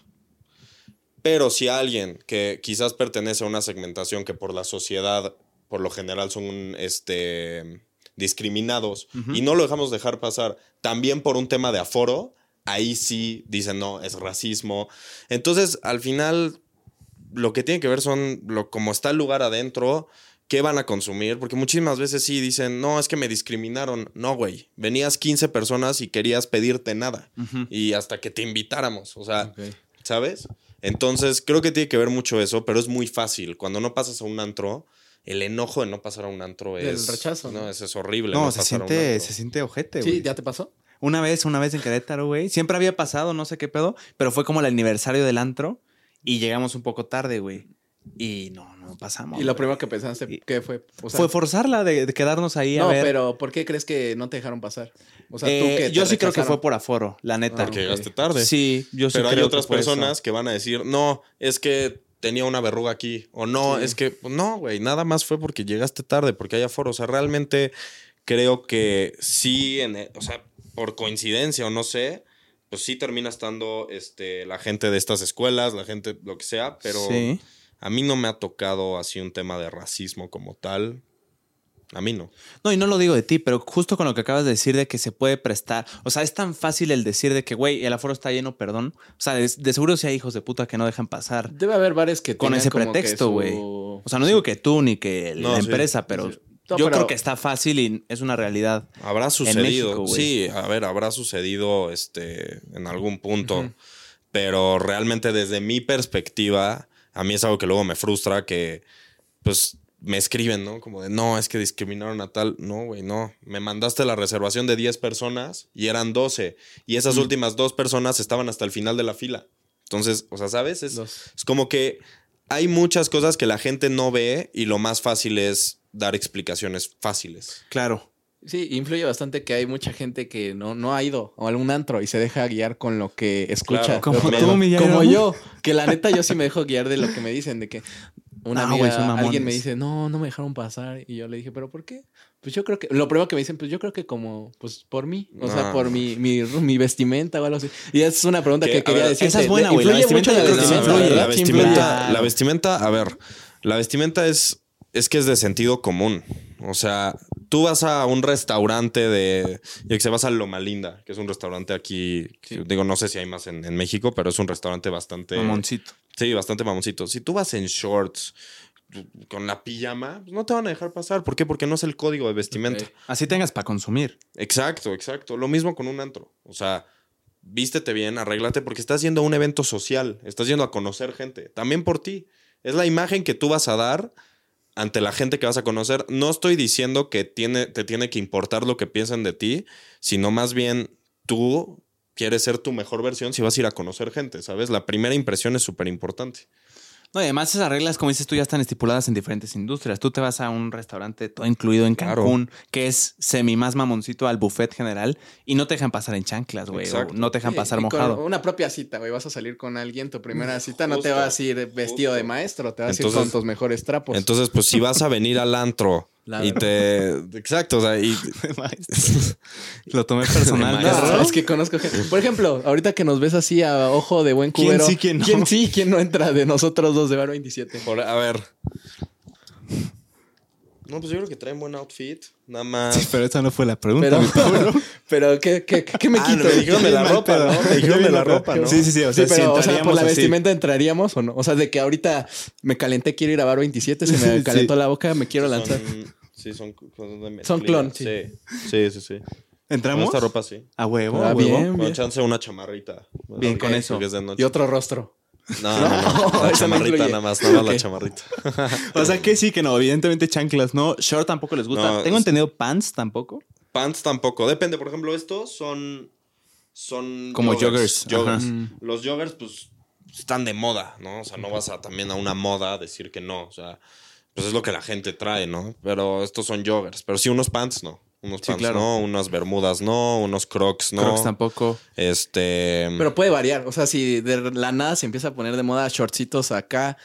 Pero si a alguien que quizás pertenece a una segmentación que por la sociedad, por lo general, son este, discriminados y no lo dejamos dejar pasar, también por un tema de aforo, ahí sí dicen, no, es racismo. Entonces, al final, lo que tiene que ver son lo, cómo está el lugar adentro, qué van a consumir, porque muchísimas veces sí dicen, no, es que me discriminaron. No, güey, venías 15 personas y querías pedirte nada. Y hasta que te invitáramos, o sea. ¿sabes? Entonces, creo que tiene que ver mucho eso, pero es muy fácil. Cuando no pasas a un antro, el enojo de no pasar a un antro es... rechazo, No, es, es horrible. No, se pasar a un siente, antro. se siente ojete, güey. Sí, ¿ya te pasó? Una vez, una vez en Querétaro, güey. Siempre había pasado, no sé qué pedo, pero fue como el aniversario del antro y llegamos un poco tarde, güey. Y no, no pasamos. Y lo primero que pensaste, Y- ¿qué fue? O sea, fue forzarla de, de quedarnos ahí a No, ver. pero ¿por qué crees que no te dejaron pasar? O sea, Eh, tú que te yo sí creo que fue por aforo, la neta. Porque llegaste tarde. Sí, yo sí Pero hay creo otras que eso. personas que van a decir, no, es que tenía una verruga aquí. O no, Sí. es que, pues, no, güey, nada más fue porque llegaste tarde, porque hay aforo. O sea, realmente creo que sí, en e- o sea, por coincidencia o no sé, pues sí termina estando este, la gente de estas escuelas, la gente, lo que sea, pero Sí. A mí no me ha tocado así un tema de racismo como tal. A mí no. No, y no lo digo de ti, pero justo con lo que acabas de decir de que se puede prestar. O sea, es tan fácil el decir de que, güey, el aforo está lleno, perdón. O sea, de, de seguro sí hay hijos de puta que no dejan pasar. Debe haber bares que Con ese como pretexto, su- güey. O sea, no digo que tú ni que No, la sí, empresa, pero sí. No, Yo pero- creo que está fácil y es una realidad. Habrá sucedido. México, sí, a ver, habrá sucedido este en algún punto. Pero realmente desde mi perspectiva, a mí es algo que luego me frustra que pues me escriben, ¿no? Como de, no, es que discriminaron a tal. No, güey, no. Me mandaste la reservación de 10 personas y eran 12. Y esas últimas dos personas estaban hasta el final de la fila. Entonces, o sea, ¿sabes? Es, es como que hay muchas cosas que la gente no ve y lo más fácil es dar explicaciones fáciles. Claro. Sí, influye bastante que hay mucha gente que no, no ha ido a algún antro y se deja guiar con lo que escucha. Claro. Como tú, Miguel, Como yo, que la neta yo sí me dejo guiar de lo que me dicen, de que una No, amiga, son mamones. alguien me dice, no, no me dejaron pasar. Y yo le dije, ¿pero por qué? Pues yo creo que, lo primero que me dicen, pues yo creo que como, pues por mí, o sea, No. por mi, mi, mi vestimenta o algo así. Y esa es una pregunta Que, quería decir. esa es buena, güey, la Influye mucho vestimenta la vestimenta, la vestimenta, la vestimenta, a ver, la vestimenta es, es que es de sentido común. O sea, tú vas a un restaurante de, yo que sé, vas a Loma Linda, que es un restaurante aquí, que digo, no sé si hay más en, en México, pero es un restaurante bastante... Mamoncito. Sí, bastante mamoncito. Si tú vas en shorts, con la pijama, pues no te van a dejar pasar. ¿Por qué? Porque no es el código de vestimenta. Así tengas para consumir. Exacto, exacto. Lo mismo con un antro. O sea, vístete bien, arréglate, porque estás yendo a un evento social, estás yendo a conocer gente, también por ti. Es la imagen que tú vas a dar ante la gente que vas a conocer. No estoy diciendo que tiene, te tiene que importar lo que piensan de ti, sino más bien tú quieres ser tu mejor versión si vas a ir a conocer gente, ¿sabes? La primera impresión es súper importante. No, y además esas reglas, como dices tú, ya están estipuladas en diferentes industrias. Tú te vas a un restaurante todo incluido en Claro. Cancún, que es semi más mamoncito al buffet general, y no te dejan pasar en chanclas, güey. No te dejan Sí, pasar y con mojado. Una propia cita, güey. Vas a salir con alguien, tu primera cita, no te vas a ir vestido de maestro, te vas a ir con tus mejores trapos. Entonces, pues si vas a venir al antro La y te... Exacto, o sea, y... Lo tomé personal. No, es que conozco gente. Por ejemplo, ahorita que nos ves así a ojo de buen ¿Quién cubero. sí, quién no? ¿Quién sí, quién no entra de nosotros dos de Bar 27? Por- a ver. No, pues yo creo que traen buen outfit. Nada más. Sí, pero esa no fue la pregunta. Pero, pero ¿qué, qué, qué me Ah, quito? me dijeron de la ropa. ¿no? Me dijeron de la ropa, ¿no? Sí, sí, sí. O Sí, sea, si pero o sea, por la así. vestimenta entraríamos o no. O sea, de que ahorita me calenté, quiero ir a Bar 27, se me Sí. calentó la boca, me quiero lanzar. Son, sí, son, son de Son mezclilla. clon, Sí, sí, sí. sí. Con ¿Entramos? esta ropa sí. A huevo, Ah, a huevo. bien. Con chance una chamarrita. Bien, con eso. porque es de noche. Y otro rostro. No, no, no. La chamarrita nada más, nada más la chamarrita. O sea que sí, que no. Evidentemente chanclas, ¿no? Short tampoco les gusta. No, Tengo es- entendido pants tampoco. Pants tampoco. Depende, por ejemplo, estos son. Son. Como joggers. joggers. Ajá. Los joggers, pues, están de moda, ¿no? O sea, no vas a también a una moda a decir que no. O sea, pues es lo que la gente trae, ¿no? Pero estos son joggers. Pero sí, unos pants, no. Unos Sí, pants, claro. no. Unas bermudas, no. Unos crocs, no. Crocs tampoco. Este. Pero puede variar. O sea, si de la nada se empieza a poner de moda shortcitos acá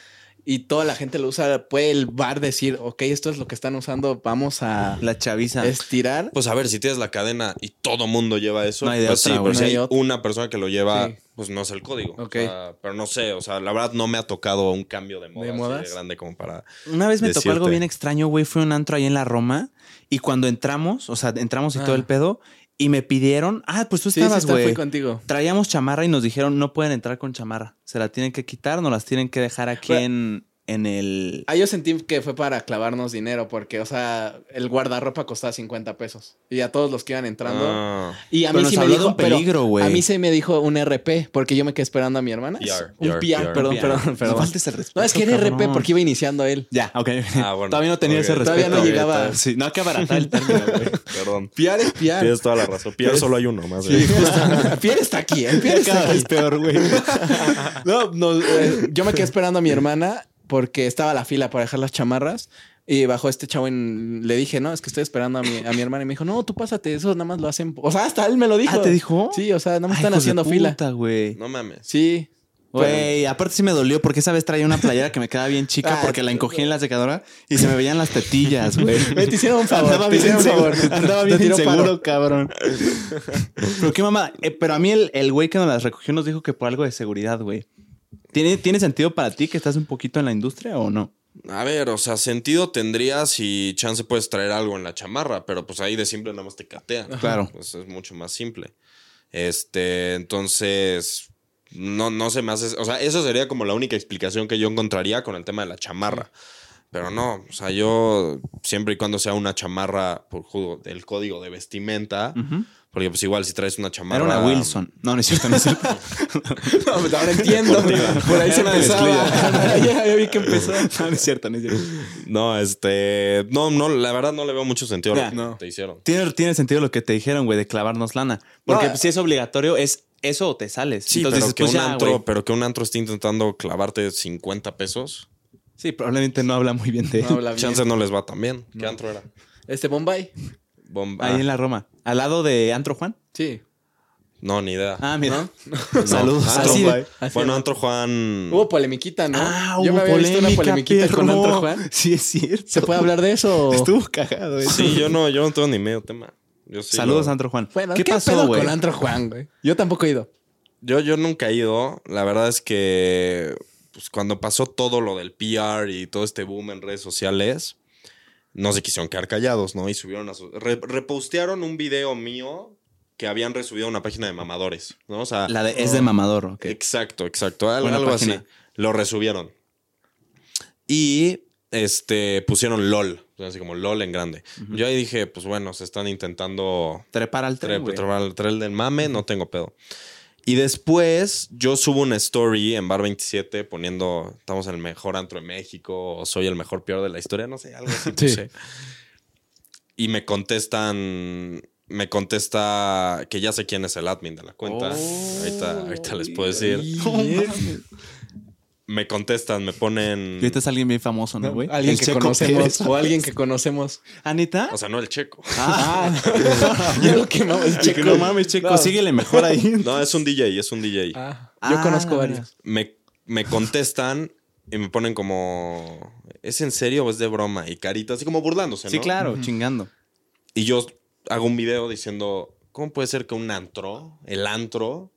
y toda la gente lo usa, puede el bar decir, ok, esto es lo que están usando, vamos a La chaviza. estirar. Pues a ver, si tienes la cadena y todo mundo lleva eso, No hay de pues otra, sí, güey. pero No si hay otra. una persona que lo lleva, Sí. pues no es el código. Ok. O sea, pero no sé, o sea, la verdad no me ha tocado un cambio de moda ¿De así de, modas? grande como para... Una vez me tocó algo bien extraño, güey. Fue un antro ahí en la Roma. Y cuando entramos, o sea, entramos y Ah. todo el pedo. Y me pidieron. Ah, pues tú estabas, güey. contigo. Traíamos chamarra y nos dijeron no pueden entrar con chamarra. Se la tienen que quitar, nos las tienen que dejar aquí en, en el. Ah, yo sentí que fue para clavarnos dinero, porque, o sea, el guardarropa costaba 50 pesos. Y a todos los que iban entrando. Ah, Y a mí sí me dijo, un peligro, pero güey. A mí se me dijo un RP, porque yo me quedé esperando a mi hermana. PR, un PR, PR, perdón, PR. perdón, No perdón. faltes el respeto, No, es que era cabrón. RP porque iba iniciando él. Ya, ok. Ah, bueno. Todavía no tenía ese respeto. Todavía no llegaba. Sí, no hay que abaratar el término, güey. perdón. PR es PR. Tienes toda la razón. Pierre solo hay uno más. Sí. Pierre está aquí, ¿eh? Pierre está Cada aquí. vez peor, güey. No, no, eh, yo me quedé esperando a mi hermana porque estaba la fila para dejar las chamarras. Y bajó este chavo en... Le dije, no, es que estoy esperando a mi, a mi hermana. Y me dijo, no, tú pásate, eso nada más lo hacen... O sea, hasta él me lo dijo. Ah, ¿te dijo? Sí, o sea, nada más Ay, están haciendo fila. güey. No mames. Sí. Güey, aparte sí me dolió porque esa vez traía una playera que me quedaba bien chica Ah, porque la encogí en la secadora y se me veían las tetillas, güey. Me te hicieron un favor. Andaba bien hicieron un favor. Andaba bien inseguro, cabrón. Pero qué mamá. Eh, pero a mí el, el güey que nos las recogió nos dijo que por algo de seguridad, güey. ¿Tiene, ¿Tiene sentido para ti que estás un poquito en la industria o no? A ver, o sea, sentido tendría si chance puedes traer algo en la chamarra, pero pues ahí de simple nada más te catean. Claro. Pues es mucho más simple. Este, entonces, no, no se me hace. O sea, eso sería como la única explicación que yo encontraría con el tema de la chamarra. Pero no, o sea, yo siempre y cuando sea una chamarra por del código de vestimenta, porque pues igual si traes una chamarra... Era una Wilson. No, no es cierto, no es cierto. No, pues ahora entiendo. Por ahí se empezaba. ya, ya vi que empezó. no, no es cierto, no es cierto. No, este... No, no, la verdad no le veo mucho sentido a lo que No. te hicieron. Tiene, tiene sentido lo que te dijeron, güey, de clavarnos lana. Porque No, pues, si es obligatorio, es eso o te sales. Sí, Entonces pero, dices, que pues un ya, antro, pero que un antro esté intentando clavarte 50 pesos, Sí, probablemente no habla muy bien de él. No habla bien. chance no les va tan bien. ¿Qué antro era? Este Bombay. Bomba. Ahí en la Roma. Al lado de Antro Juan. Sí. No, ni idea. Ah, mira. No. Saludos. Antro Así- bueno. Antro Juan. Hubo polemiquita, ¿no? Ah, Yo hubo me había visto una polémica, polemiquita con. Antro Juan. Sí, es cierto. ¿Se puede hablar de eso? Estuvo cagado, eh. Sí, yo no, yo no tengo ni medio tema. Yo sí Saludos, lo- Antro Juan. Bueno, ¿Qué, ¿qué, pasó, pedo güey? con Antro Juan, güey? Yo tampoco he ido. Yo, yo nunca he ido. La verdad es que pues, cuando pasó todo lo del PR y todo este boom en redes sociales, no se quisieron quedar callados, ¿no? Y subieron a su- re- repostearon un video mío que habían resubido a una página de mamadores, ¿no? O sea, La de es de mamador, ok. Exacto, exacto. Algo así. Lo resubieron. Y este pusieron LOL. Así como LOL en grande. Yo ahí dije, pues bueno, se están intentando Trepar al tren, trepar al tren del mame, no tengo pedo. Y después yo subo una story en Bar 27 poniendo, estamos en el mejor antro de México, o soy el mejor peor de la historia, no sé, algo así Sí. puse. Y me contestan, me contesta que ya sé quién es el admin de la cuenta. ahorita, ahorita les puedo decir. Me contestan, me ponen... Y ahorita es alguien bien famoso, ¿no, güey? Alguien El que conocemos. Pérez. O alguien que conocemos. ¿Anita? O sea, no el checo. Ah, ya lo quemamos. Checo, Checo. no mames, Checo, No. síguele mejor ahí. No, es un DJ, es un DJ. Ah, yo Ah, conozco varios. me, me contestan y me ponen como, ¿es en serio o es de broma? Y caritas, así como burlándose, ¿no? Sí, claro, chingando. Y yo hago un video diciendo, ¿cómo puede ser que un antro, el antro,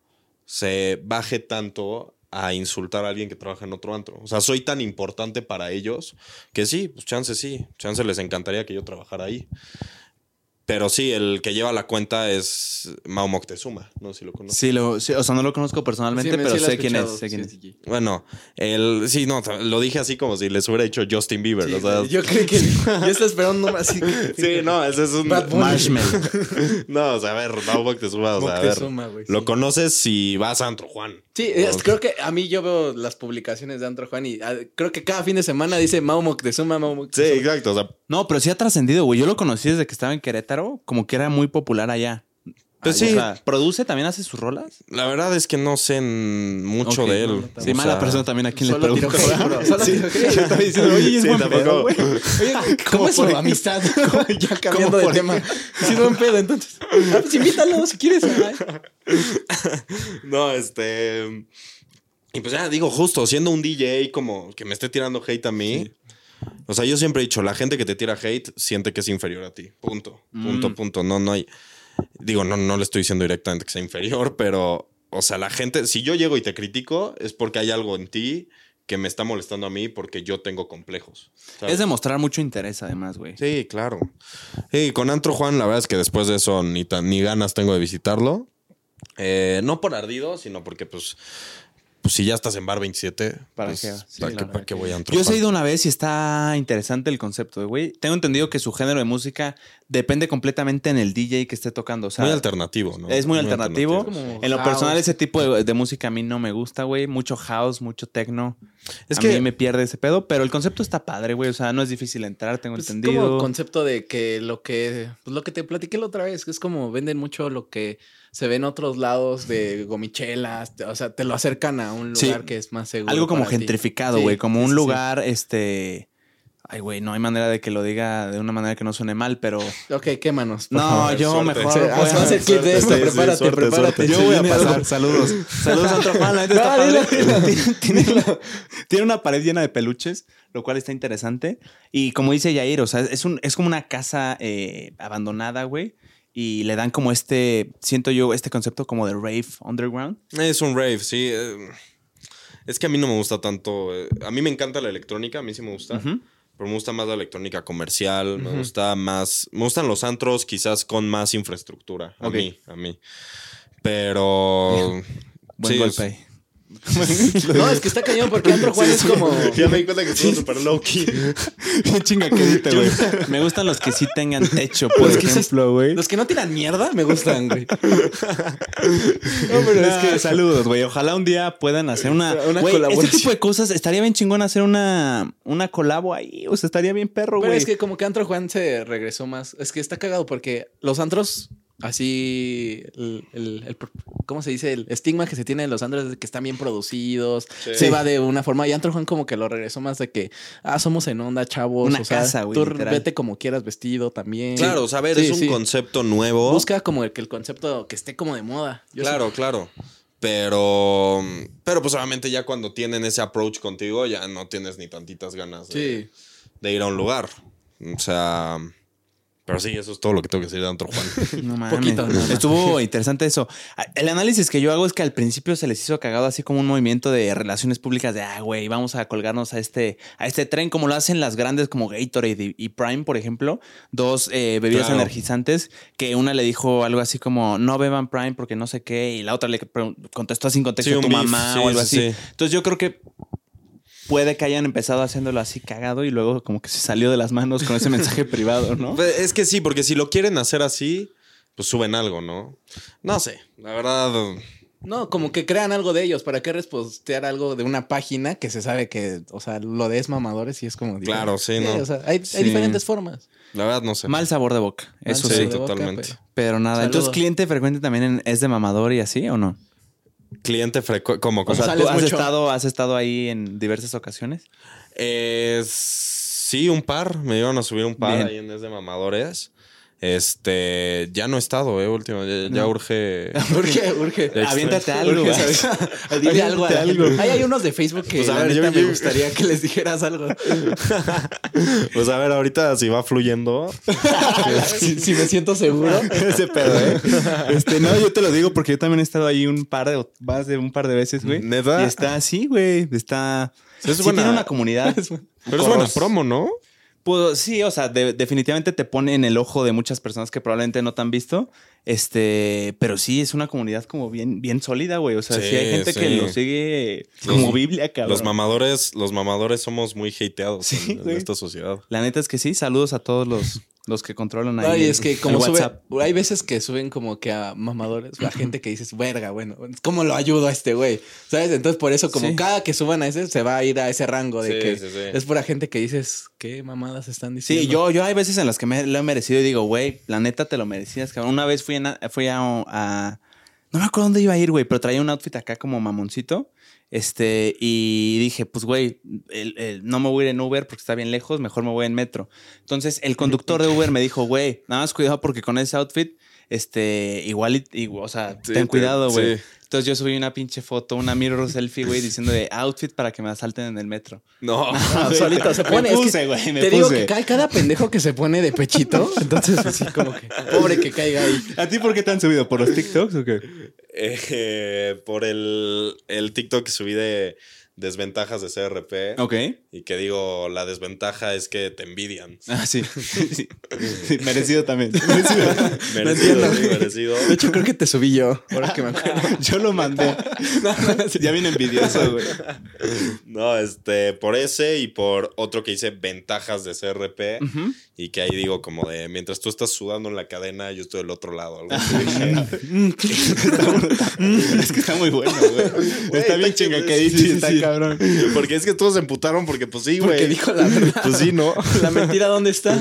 se baje tanto a insultar a alguien que trabaja en otro antro? O sea, soy tan importante para ellos que sí, pues chance sí, chance les encantaría que yo trabajara ahí. Pero sí, el que lleva la cuenta es Mao Moctezuma, no sé si lo conoces. Sí, lo, sí, o sea, no lo conozco personalmente, Sí, me- pero sí sé quién es. Sé quién Sí, es. sí. Bueno, el, sí, no, lo dije así como si les hubiera dicho Justin Bieber. o sea, Yo creí que. Yo estaba esperando un así. sí, no, ese es un. Marshmallow. No, o sea, a ver, Mau Moctezuma, o sea, a ver. Moctezuma, güey, sí. Lo conoces si vas a Antro Juan. Sí, es- creo que a mí yo veo las publicaciones de Antro Juan y ah, creo que cada fin de semana dice Mau Moctezuma, Sí, Moctezuma. exacto. O sea, No, pero sí ha trascendido, güey. Yo lo conocí desde que estaba en Querétaro, como que era muy popular allá. Pues O sí. sea, ¿produce? ¿También hace sus rolas? la verdad es que no sé mucho de él. no, Sí, mala sea, persona también a quien le pregunto. Solo. Yo estaba diciendo, oye, es Sí, buen pedo, güey. Oye, ¿cómo es su amistad? ya cambiando ¿Cómo de tema. Sí, buen pedo, entonces. Ah, pues invítalo si quieres. ¿verdad? No, este. Y pues ya digo, justo, siendo un DJ como que me esté tirando hate a mí. O sea, yo siempre he dicho, la gente que te tira hate siente que es inferior a ti. Punto. Punto, Mm. punto. No, no hay. Digo, no, no le estoy diciendo directamente que sea inferior, pero. O sea, la gente, si yo llego y te critico, es porque hay algo en ti que me está molestando a mí porque yo tengo complejos. ¿sabes? Es demostrar mucho interés, además, güey. Sí, claro. Sí, con Antro Juan, la verdad es que después de eso ni, tan, ni ganas tengo de visitarlo. Eh, no por ardido, sino porque, pues, pues si ya estás en Bar 27, ¿Para pues, qué? Sí, ¿para, qué, para qué voy a Antro Yo he ido una vez y está interesante el concepto, güey. Tengo entendido que su género de música depende completamente en el DJ que esté tocando. O sea, muy alternativo, ¿no? Es muy, alternativo. En lo house. personal, ese tipo de, de música a mí no me gusta, güey. Mucho house, mucho techno. Es a que- mí me pierde ese pedo, pero el concepto está padre, güey. O sea, no es difícil entrar, tengo Pues entendido. como concepto de que lo que pues lo que te platiqué la otra vez, que es como venden mucho lo que se ve en otros lados de gomichelas, o sea, te lo acercan a un Sí. lugar que es más seguro. Algo como para gentrificado, Sí, güey. Como un sí, sí. lugar, este. Ay, güey, no hay manera de que lo diga de una manera que no suene mal, pero. Ok, quémanos. No, favor. yo Suerte. mejor. Sí, voy haz el kit de esto, sí, sí, prepárate, suerte, prepárate. suerte. Yo voy a pasar. Saludos. Saludos a otro fan. La tiene una pared llena de peluches, lo cual está interesante. Y como dice Yair, o sea, es, un, es como una casa eh, abandonada, güey. Y le dan como este, siento yo, este concepto como de rave underground. Es un rave, sí. eh, Es que a mí no me gusta tanto. eh, A mí me encanta la electrónica, a mí sí me gusta. Pero me gusta más la electrónica comercial, me gusta más, me gustan los antros quizás con más infraestructura, a mí, a mí. Pero Buen sí, golpe. No, es que está cañón porque Antro Juan es como. Ya me di cuenta que estuvo súper low-key. Bien chingaquedita, güey. Me gustan los que sí tengan techo, por Los que ejemplo, güey. Los que no tiran mierda me gustan, güey. No, pero es que saludos, güey. Ojalá un día puedan hacer una, Una güey, colaboración. Este tipo de cosas estaría bien chingón hacer una, una colabo ahí. O sea, estaría bien perro, Pero güey. es que como que Antro Juan se regresó más. Es que está cagado porque los antros, así, el, el- el- ¿cómo se dice? El estigma que se tiene de los antros es de que están bien producidos. Se va de una forma. Y Antro Juan como que lo regresó más de que, ah, somos en onda, chavos. Una o sea, casa, güey, Tú literal. vete como quieras vestido también. Claro, o sea, a ver, Sí, es un sí. concepto nuevo. Busca como el que el concepto que esté como de moda. Yo claro, claro. Pero, pero pues obviamente ya cuando tienen ese approach contigo, ya no tienes ni tantitas ganas sí- de, Sí. de ir a un lugar. O sea, pero sí, eso es todo lo que tengo que decir de Antro Juan. No mames. Poquito, más. Estuvo interesante eso. El análisis que yo hago es que al principio se les hizo cagado así como un movimiento de relaciones públicas de, ah, güey, vamos a colgarnos a este, a este tren, como lo hacen las grandes como Gatorade y, Prime, por ejemplo, dos eh, bebidas Claro. energizantes, que una le dijo algo así como, no beban Prime porque no sé qué, y la otra le contestó sin contexto Sí, a tu beef, mamá sí, o algo sí, así. sí. Entonces yo creo que puede que hayan empezado haciéndolo así cagado y luego como que se salió de las manos con ese mensaje privado, ¿no? Pues, es que sí, porque si lo quieren hacer así, pues suben algo, ¿no? No sé, la verdad. No, como que crean algo de ellos. ¿Para qué repostear algo de una página que se sabe que, o sea, lo de es mamadores y es como. Claro, sí, ¿no? O sea, hay, diferentes formas. La verdad no sé. Mal sabor de boca. Eso Mal sí. de boca, totalmente. pero- Pero nada, Saludos. entonces cliente frecuente también en- es de mamador y así o no? Cliente frecuente. ¿Cómo? O cómo? sea, ¿tú has mucho? estado, has estado ahí en diversas ocasiones? Eh, sí, un par. Me iban a subir un par Bien. ahí en Es de Mamadores. Este, ya no he estado, eh, último. Ya, ya urge. Urge, urge. Extra. Aviéntate algo. Urge. ¿sabes? Dile algo algo. hay unos de Facebook que Pues, a la ver, yo- me yo- gustaría que les dijeras algo. Pues a ver, ahorita si va fluyendo. si, si me siento seguro. Ese pedo, ¿eh? Este, no, yo te lo digo porque yo también he estado ahí un par de, más de un par de veces, güey. ¿Neta? Y está así, güey. Está. Es sí buena- tiene una comunidad. Pero es buena promo, ¿no? Pues sí, o sea, de- definitivamente te pone en el ojo de muchas personas que probablemente no te han visto. Este, pero sí, es una comunidad como bien, bien sólida, güey. O sea, sí, Sí, hay gente que lo sigue Los- como Biblia, cabrón. Los mamadores, los mamadores somos muy hateados Sí, en, esta sociedad. La neta es que sí, saludos a todos los, los que controlan ahí. Ay, el- es que como sube, WhatsApp. hay veces que suben como que a mamadores, a gente que dices, verga, bueno, ¿cómo lo ayudo a este güey? ¿Sabes? Entonces por eso como Sí. cada que suban a ese se va a ir a ese rango de Sí, que sí, sí. es pura gente que dices, ¿qué mamadas están diciendo? Sí, yo, yo hay veces en las que me lo he merecido y digo, güey, la neta te lo merecías, cabrón. Una vez fui, en a- fui a, a- No me acuerdo dónde iba a ir, güey, pero traía un outfit acá como mamoncito. Este, y dije, pues, güey, el- el- no me voy a ir en Uber porque está bien lejos, mejor me voy en metro. Entonces, el conductor de Uber me dijo, güey, nada más cuidado porque con ese outfit, este, igual, y, o sea, Sí, ten te- cuidado, güey. sí. Entonces yo subí una pinche foto, una mirror selfie, güey, diciendo de outfit para que me asalten en el metro. No. Ah, solito se Me pone. es que puse, güey, me te digo puse. que cae cada pendejo que se pone de pechito. Entonces, así como que pobre que caiga ahí. ¿A ti por qué te han subido? ¿Por los TikToks o qué? Eh, por el, el TikTok que subí de desventajas de CRP. Ok. Y que digo, la desventaja es que te envidian. Ah, sí. sí. Sí, merecido también. Merecido. Merecido, sí, merecido. De hecho, creo que te subí yo. Ahora que me acuerdo. Yo lo mandé. Ya viene envidioso, güey. No, este, por ese y por otro que dice ventajas de CRP. Y que ahí digo, como de mientras tú estás sudando en la cadena, yo estoy del otro lado. algo así dije. es que está muy bueno, güey. Está bien chingaquedito sí, y sí, está sí. Cabrón. Porque es que todos se emputaron porque, pues sí, güey. Porque dijo la verdad. Pues sí, ¿no? La mentira, ¿dónde está?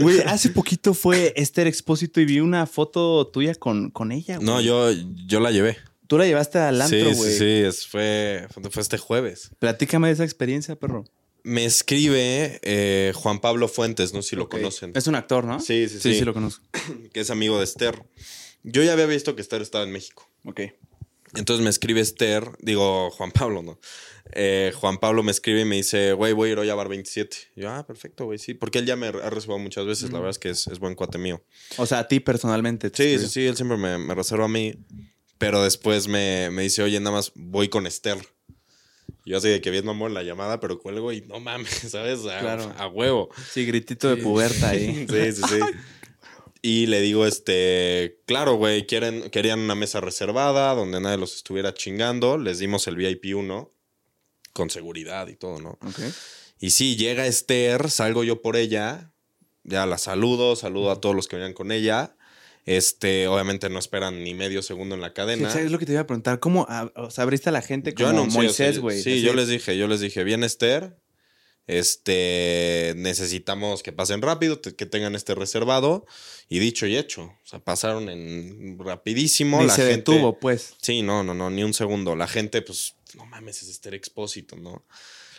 Güey, hace poquito fue Esther Expósito y vi una foto tuya con, con ella, güey. No, yo, yo la llevé. Tú la llevaste al antro, sí, güey. sí, sí, es- fue, fue este jueves. Platícame de esa experiencia, perro. Me escribe eh, Juan Pablo Fuentes, no sé si lo conocen, Es un actor, ¿no? Sí, sí, Sí, sí. sí lo conozco. que es amigo de Esther. Yo ya había visto que Esther estaba en México. Ok. Entonces me escribe Esther, digo Juan Pablo, ¿no? Eh, Juan Pablo me escribe y me dice, güey, voy a ir hoy a Bar 27. Y yo, ah, perfecto, güey, sí. Porque él ya me ha reservado muchas veces, la verdad es que es, es buen cuate mío. O sea, a ti personalmente. te Sí, sí, escribió. sí, él siempre me, me reserva a mí. Pero después me, me dice, oye, nada más voy con Esther. Y Yo así de que viendo amor en la llamada, pero cuelgo y no mames, ¿sabes? A, Claro. a huevo. Sí, gritito de puberta ahí. Sí, sí, sí. Y le digo, este, claro, güey, quieren, querían una mesa reservada donde nadie los estuviera chingando. Les dimos el VIP 1 con seguridad y todo, ¿no? Y sí, llega Esther, salgo yo por ella, ya la saludo, saludo a todos los que venían con ella. Este, obviamente no esperan ni medio segundo en la cadena. Sí, Es lo que te iba a preguntar. ¿Cómo o sea, abriste a la gente Yo como anuncié, Moisés, sí, güey? Sí, Así- yo les dije, yo les dije, bien Esther, este, necesitamos que pasen rápido, que tengan este reservado. Y dicho y hecho, o sea, pasaron en rapidísimo. Ni la se gente, detuvo, pues. Sí, no, no, no, ni un segundo. La gente, pues, no mames, es Esther Expósito, ¿no?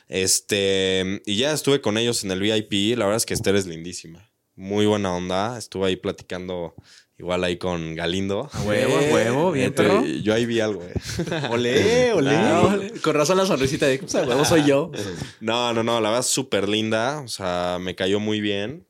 Este, y ya estuve con ellos en el VIP. La verdad es que Esther es lindísima. Muy buena onda. Estuve ahí platicando igual ahí con Galindo. A huevo, a huevo, bien, Este. Yo ahí vi algo, eh. Olé, olé. Ah. Con razón la sonrisita de, pues, a huevo soy yo. No, no, no, la verdad súper linda, o sea, me cayó muy bien.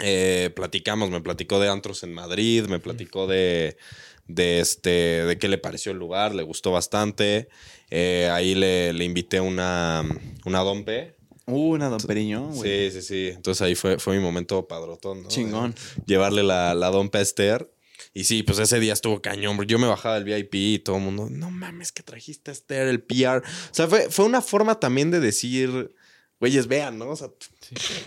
Eh, platicamos, me platicó de antros en Madrid, me platicó de, de, este, de qué le pareció el lugar, le gustó bastante. Eh, ahí le, le invité una, una dompe. Una Don Periñón, güey. Sí, sí, sí. Entonces ahí fue, fue mi momento padrotón, ¿no? Chingón. Llevarle la, la dompe a Esther. Y sí, pues ese día estuvo cañón. bro. Yo me bajaba del VIP y todo el mundo, no mames, que trajiste a Esther, el PR. O sea, fue, fue una forma también de decir, güeyes, vean, ¿no? O sea,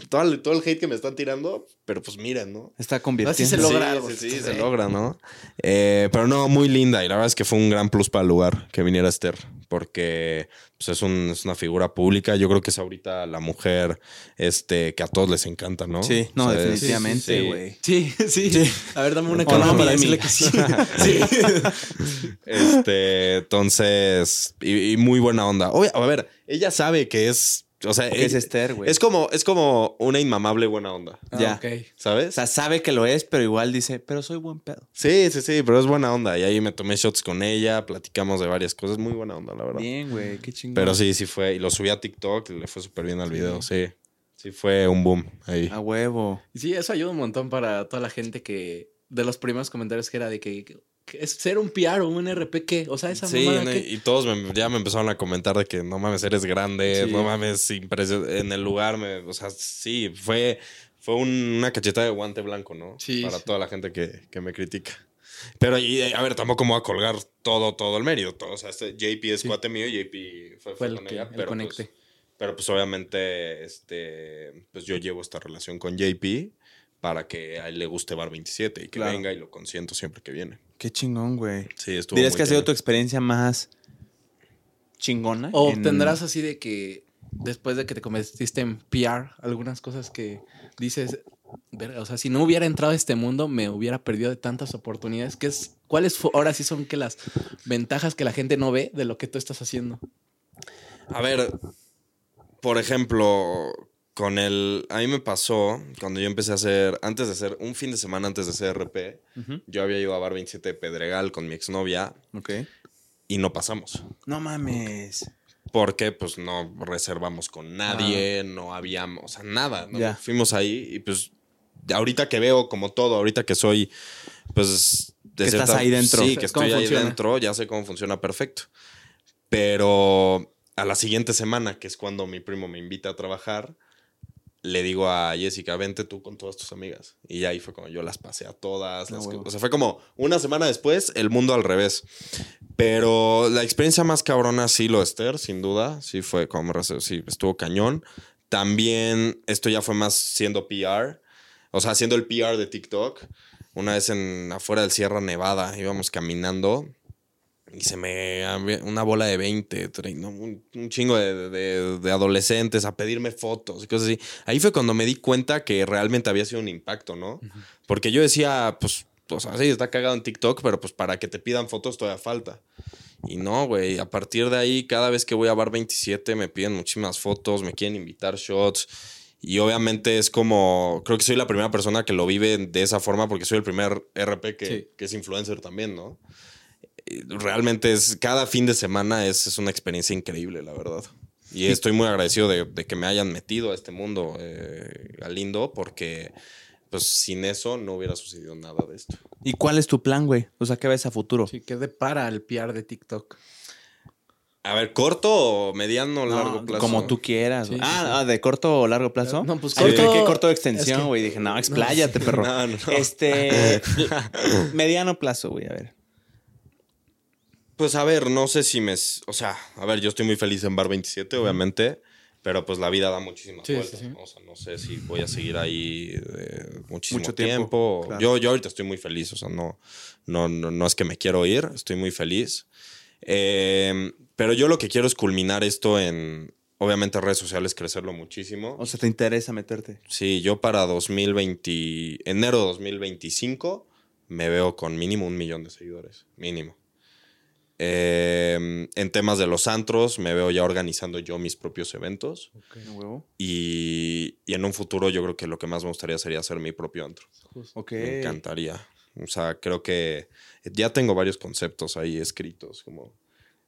todo, el, todo el hate que me están tirando, pero pues miren, ¿no? Está convirtiendo. Así se logra sí, algo. Sí, sí, se logra, ¿no? Eh, pero no, muy linda. Y la verdad es que fue un gran plus para el lugar que viniera Esther. Porque pues, es, un- es una figura pública. Yo creo que es ahorita la mujer este, que a todos les encanta, ¿no? Sí, no, definitivamente, sí. güey. Sí, sí, A ver, dame una no, para decirle que sí. sí. Este, entonces, y, y muy buena onda. Oye, a ver, ella sabe que es, o sea, es Esther, güey. es como, es como una inmamable buena onda, Ya. Ah, ok. O ¿sabes? sea, sabe que lo es, pero igual dice, pero soy buen pedo. Sí, sí, sí, pero es buena onda. Y ahí me tomé shots con ella, platicamos de varias cosas, muy buena onda, la verdad. Bien, güey, qué chingón. Pero sí, sí fue, y lo subí a TikTok, y le fue súper bien al video, sí. Sí, fue un boom ahí. A huevo. Y Sí, eso ayuda un montón para toda la gente que. De los primeros comentarios que era de que. Es ser un PR o un RP que. O sea, esa Sí, mamada ¿no? que- y todos me- ya me empezaron a comentar de que no mames, eres grande, Sí. no mames, en el lugar, me, o sea, sí, fue, fue un- una cacheta de guante blanco, ¿no? Sí, Para sí. toda la gente que, que me critica. Pero, y, eh, a ver, tampoco me voy a colgar todo, todo el mérito. todo, o sea, este JP es Sí. cuate mío, JP fue, Fue fue el con que- ella, el pero conecte. pues, pero pues obviamente, este, pues yo llevo esta relación con JP para que a él le guste Bar 27 y que Claro. venga y lo consiento siempre que viene. Qué chingón, güey. Sí, estuvo ¿Dirías muy que ha sido tu experiencia más chingona? O en- tendrás así de que. Después de que te convertiste en PR, algunas cosas que dices. "Verga, o sea, si no hubiera entrado a este mundo, me hubiera perdido de tantas oportunidades. ¿Qué es, ¿Cuáles ahora sí son que las ventajas que la gente no ve de lo que tú estás haciendo? A ver, por ejemplo, con el. A mí me pasó cuando yo empecé a hacer. Antes de hacer. Un fin de semana antes de hacer RP, yo había ido a Bar 27 de Pedregal con mi exnovia Ok. y no pasamos. No mames. Porque pues no reservamos con nadie, no habíamos, o sea, nada. ¿no? Fuimos ahí y pues ahorita que veo como todo, ahorita que soy, pues... de Que estás ahí dentro. Sí, que ¿Cómo estoy ahí dentro, ya sé cómo funciona perfecto. Pero a la siguiente semana, que es cuando mi primo me invita a trabajar, le digo a Jessica, vente tú con todas tus amigas. Y ahí fue cuando yo las pasé a todas. Ah, las- o sea, fue como una semana después, el mundo al revés. Pero la experiencia más cabrona sí lo Esther, sin duda. Sí fue como, sí, estuvo cañón. También esto ya fue más siendo PR. O sea, haciendo el PR de TikTok. Una vez en afuera del Sierra Nevada íbamos caminando y se me una bola de 20, 30, ¿no? un, un chingo de, de- de adolescentes a pedirme fotos y cosas así. Ahí fue cuando me di cuenta que realmente había sido un impacto, ¿no? Porque yo decía, pues, o sea, sí, está cagado en TikTok, pero pues para que te pidan fotos todavía falta. Y no, güey, a partir de ahí, cada vez que voy a Bar 27 me piden muchísimas fotos, me quieren invitar shots. Y obviamente es como, creo que soy la primera persona que lo vive de esa forma porque soy el primer RP que, Sí. que es influencer también, ¿no? Realmente es, cada fin de semana es, es una experiencia increíble, la verdad. Y estoy muy agradecido de, de que me hayan metido a este mundo, eh, Galindo, porque pues sin eso no hubiera sucedido nada de esto. ¿Y cuál es tu plan, güey? O sea, ¿qué ves a futuro? Sí, ¿qué depara el PR de TikTok? A ver, ¿corto o mediano o No, largo plazo? Como tú quieras. Sí, güey. sí, ah, ah, ¿de corto o largo plazo? No, pues Ah, yo creí corto- que corto de es extensión, que- güey. Dije, no, expláyate, perro. No, no, no. Este. mediano plazo, güey, a ver. Pues a ver, no sé si me... O sea, a ver, yo estoy muy feliz en Bar 27, obviamente. Pero pues la vida da muchísimas Sí, vueltas. sí, sí. ¿no? O sea, no sé si voy a seguir ahí eh, muchísimo Mucho tiempo. tiempo, claro. Yo, yo ahorita estoy muy feliz. O sea, no, no, no, no es que me quiero ir. Estoy muy feliz. Eh, pero yo lo que quiero es culminar esto en... Obviamente redes sociales, crecerlo muchísimo. O sea, ¿te interesa meterte? Sí, yo para 2020, enero de 2025 me veo con mínimo un millón de seguidores, mínimo. Eh, en temas de los antros, me veo ya organizando yo mis propios eventos huevo. y, y en un futuro yo creo que lo que más me gustaría sería hacer mi propio antro. Ok. Me encantaría. O sea, creo que ya tengo varios conceptos ahí escritos, como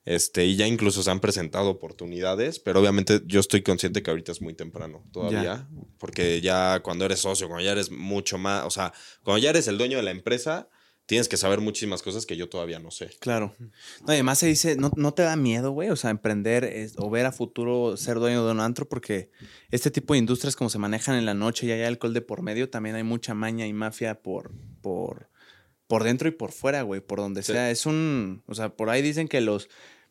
este, y ya incluso se han presentado oportunidades, pero obviamente yo estoy consciente que ahorita es muy temprano todavía, Ya. porque ya cuando eres socio, cuando ya eres mucho más, o sea, cuando ya eres el dueño de la empresa, tienes que saber muchísimas cosas que yo todavía no sé. Claro. No, y además se dice, ¿no, no te da miedo, güey? O sea, emprender es- o ver a futuro ser dueño de un antro, porque este tipo de industrias como se manejan en la noche y hay alcohol de por medio, también hay mucha maña y mafia por, por, por dentro y por fuera, güey, por donde Sí. sea. Es un, o sea, por ahí dicen que los,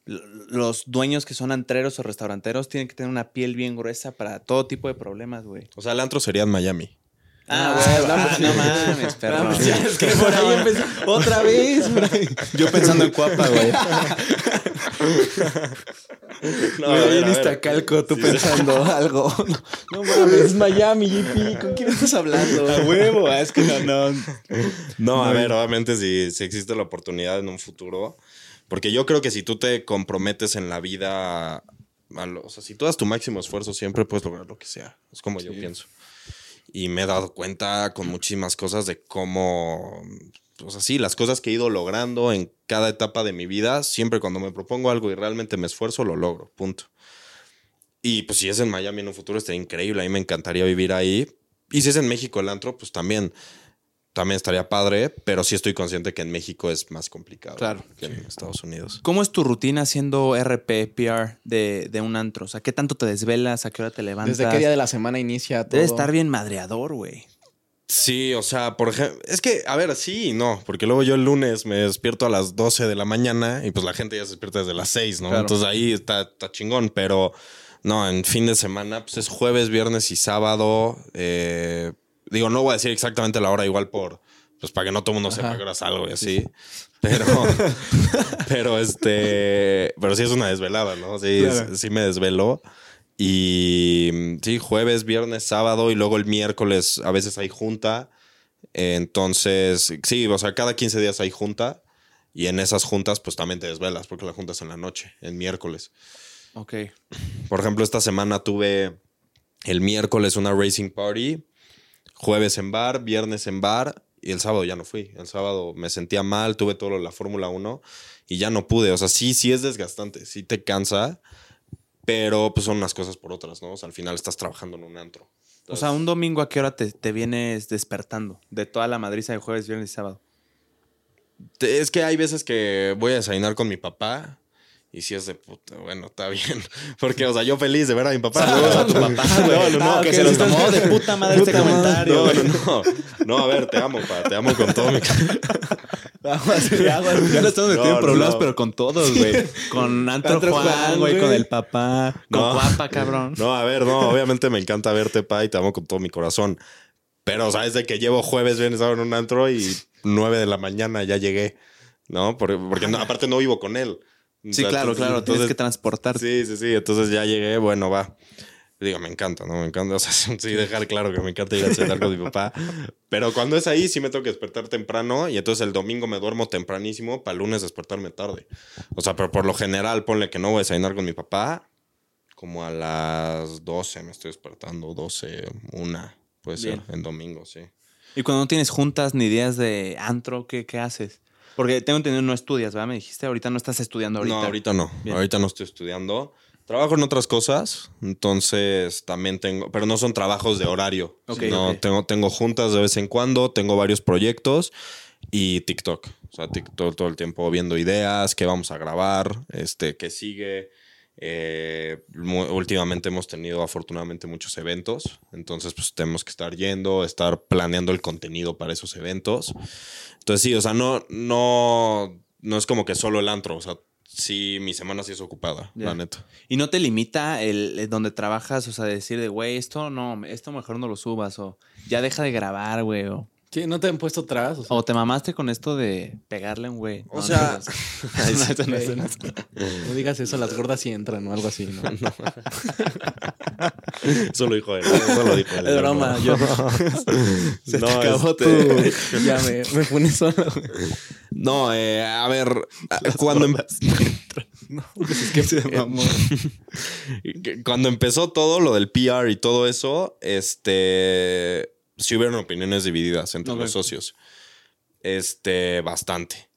los dueños que son antreros o restauranteros tienen que tener una piel bien gruesa para todo tipo de problemas, güey. O sea, el antro sería en Miami. Ah, Ah, güey, vamos, ah, no mames, perro. Vamos, ya, es que por ahí empezó. Otra vez, por ahí. Yo pensando en Cuapa, güey. No, ahí en. Iztacalco, tú pensando algo. No mames, es Miami, JP. ¿Con quién estás hablando? A huevo, ah, es que no, no. No, a ver, obviamente si, si existe la oportunidad en un futuro, porque yo creo que si tú te comprometes en la vida, a lo- o sea, si tú das tu máximo esfuerzo, siempre puedes lograr lo que sea. Es como yo pienso. Y me he dado cuenta con muchísimas cosas de cómo, o sea, sí, las cosas que he ido logrando en cada etapa de mi vida, siempre cuando me propongo algo y realmente me esfuerzo, lo logro, punto. Y pues si es en Miami en un futuro, estaría increíble. A mí me encantaría vivir ahí. Y si es en México el antro, pues también, también estaría padre. Pero sí estoy consciente que en México es más complicado Claro. que en Estados Unidos. ¿Cómo es tu rutina haciendo RP, PR de, de un antro? O sea, ¿qué tanto te desvelas? ¿A qué hora te levantas? ¿Desde qué día de la semana inicia todo? Debe estar bien madreador, güey. Sí, o sea, por ejemplo, es que, a ver, sí y no, porque luego yo el lunes me despierto a las 12 de la mañana y pues la gente ya se despierta desde las 6, ¿no? Claro. Entonces ahí está, está chingón, pero no, en fin de semana, pues es jueves, viernes y sábado. eh, digo, no voy a decir exactamente la hora igual por, pues para que no todo el mundo sepa que hora salgo y así, pero, pero este, pero sí es una desvelada, ¿no? Sí, Claro. sí me desvelo. Y sí, jueves, viernes, sábado y luego el miércoles a veces hay junta. Entonces, sí, o sea, cada 15 días hay junta. Y en esas juntas, pues también te desvelas, porque la junta es en la noche, el miércoles. Ok. Por ejemplo, esta semana tuve el miércoles una racing party, jueves en bar, viernes en bar y el sábado ya no fui. El sábado me sentía mal, tuve todo lo de la Fórmula 1 y ya no pude. O sea, sí, sí es desgastante, sí te cansa, pero pues son unas cosas por otras, ¿no? O sea, al final estás trabajando en un antro. O sea, un domingo, ¿a qué hora te, te vienes despertando? De toda la madriza de jueves, viernes y sábado. Es que hay veces que voy a desayunar con mi papá. Y si es de puta, bueno, está bien. Porque, o sea, yo feliz de ver a mi papá. Saludos a tu papá, güey. No, no, no. Que se los tomó de puta madre este comentario. No, no, no. No, a ver, te amo, pa. Te amo con todo mi Aguas, aguas. Ya no estamos metiendo No, en problemas, no. pero con todos, güey. Con Antro, Juan, güey, con el papá, con No. Guapa, cabrón. No, a ver, no. Obviamente me encanta verte, pa, y te amo con todo mi corazón. Pero, ¿sabes? De que llevo jueves, viernes, en un antro y nueve de la mañana ya llegué. ¿No? Porque, porque no- aparte no vivo con él. O Sí, sea, claro, entonces- claro. tienes entonces- que transportarte. Sí, sí, sí. Entonces ya llegué, bueno, va. Digo, me encanta, ¿no? Me encanta. O sea, sí, dejar claro que me encanta ir a cenar con mi papá. Pero cuando es ahí, sí me tengo que despertar temprano. Y entonces el domingo me duermo tempranísimo para el lunes despertarme tarde. O sea, pero por lo general, ponle que no voy a desayunar con mi papá. Como a las 12 me estoy despertando. 12, una. Puede ser, en domingo, sí. Y cuando no tienes juntas ni días de antro, ¿qué, qué haces? Porque tengo entendido no estudias, ¿verdad? Me dijiste, ahorita no estás estudiando ahorita. No, ahorita no. Bien. Ahorita no estoy estudiando. Trabajo en otras cosas, entonces también tengo, pero no son trabajos de horario. Ok, no, ok. tengo, tengo juntas de vez en cuando, tengo varios proyectos y TikTok. O sea, TikTok todo el tiempo viendo ideas, qué vamos a grabar, este, qué sigue. Eh, últimamente hemos tenido afortunadamente muchos eventos, entonces pues tenemos que estar yendo, estar planeando el contenido para esos eventos. Entonces sí, o sea, no, no, no es como que solo el antro, o sea, sí, mi semana sí es ocupada, la neta. Y no te limita el, el donde trabajas, o sea, decir de, güey, esto no, esto mejor no lo subas, o ya deja de grabar, güey, o, ¿Qué? ¿No te han puesto trabas? O sea, o te mamaste con esto de pegarle a un güey. O No, sea, no, digas eso, las gordas sí entran o algo así, ¿no? Eso lo dijo él, eso lo dijo él. Es broma, yo. Se te No, acabó este-. Ya me, me pone solo. No, eh, a ver, cuando, em- No, pues es que se mamó. que cuando empezó todo lo del PR y todo eso, este, sí hubieron opiniones divididas entre Ok. los socios. Este, bastante.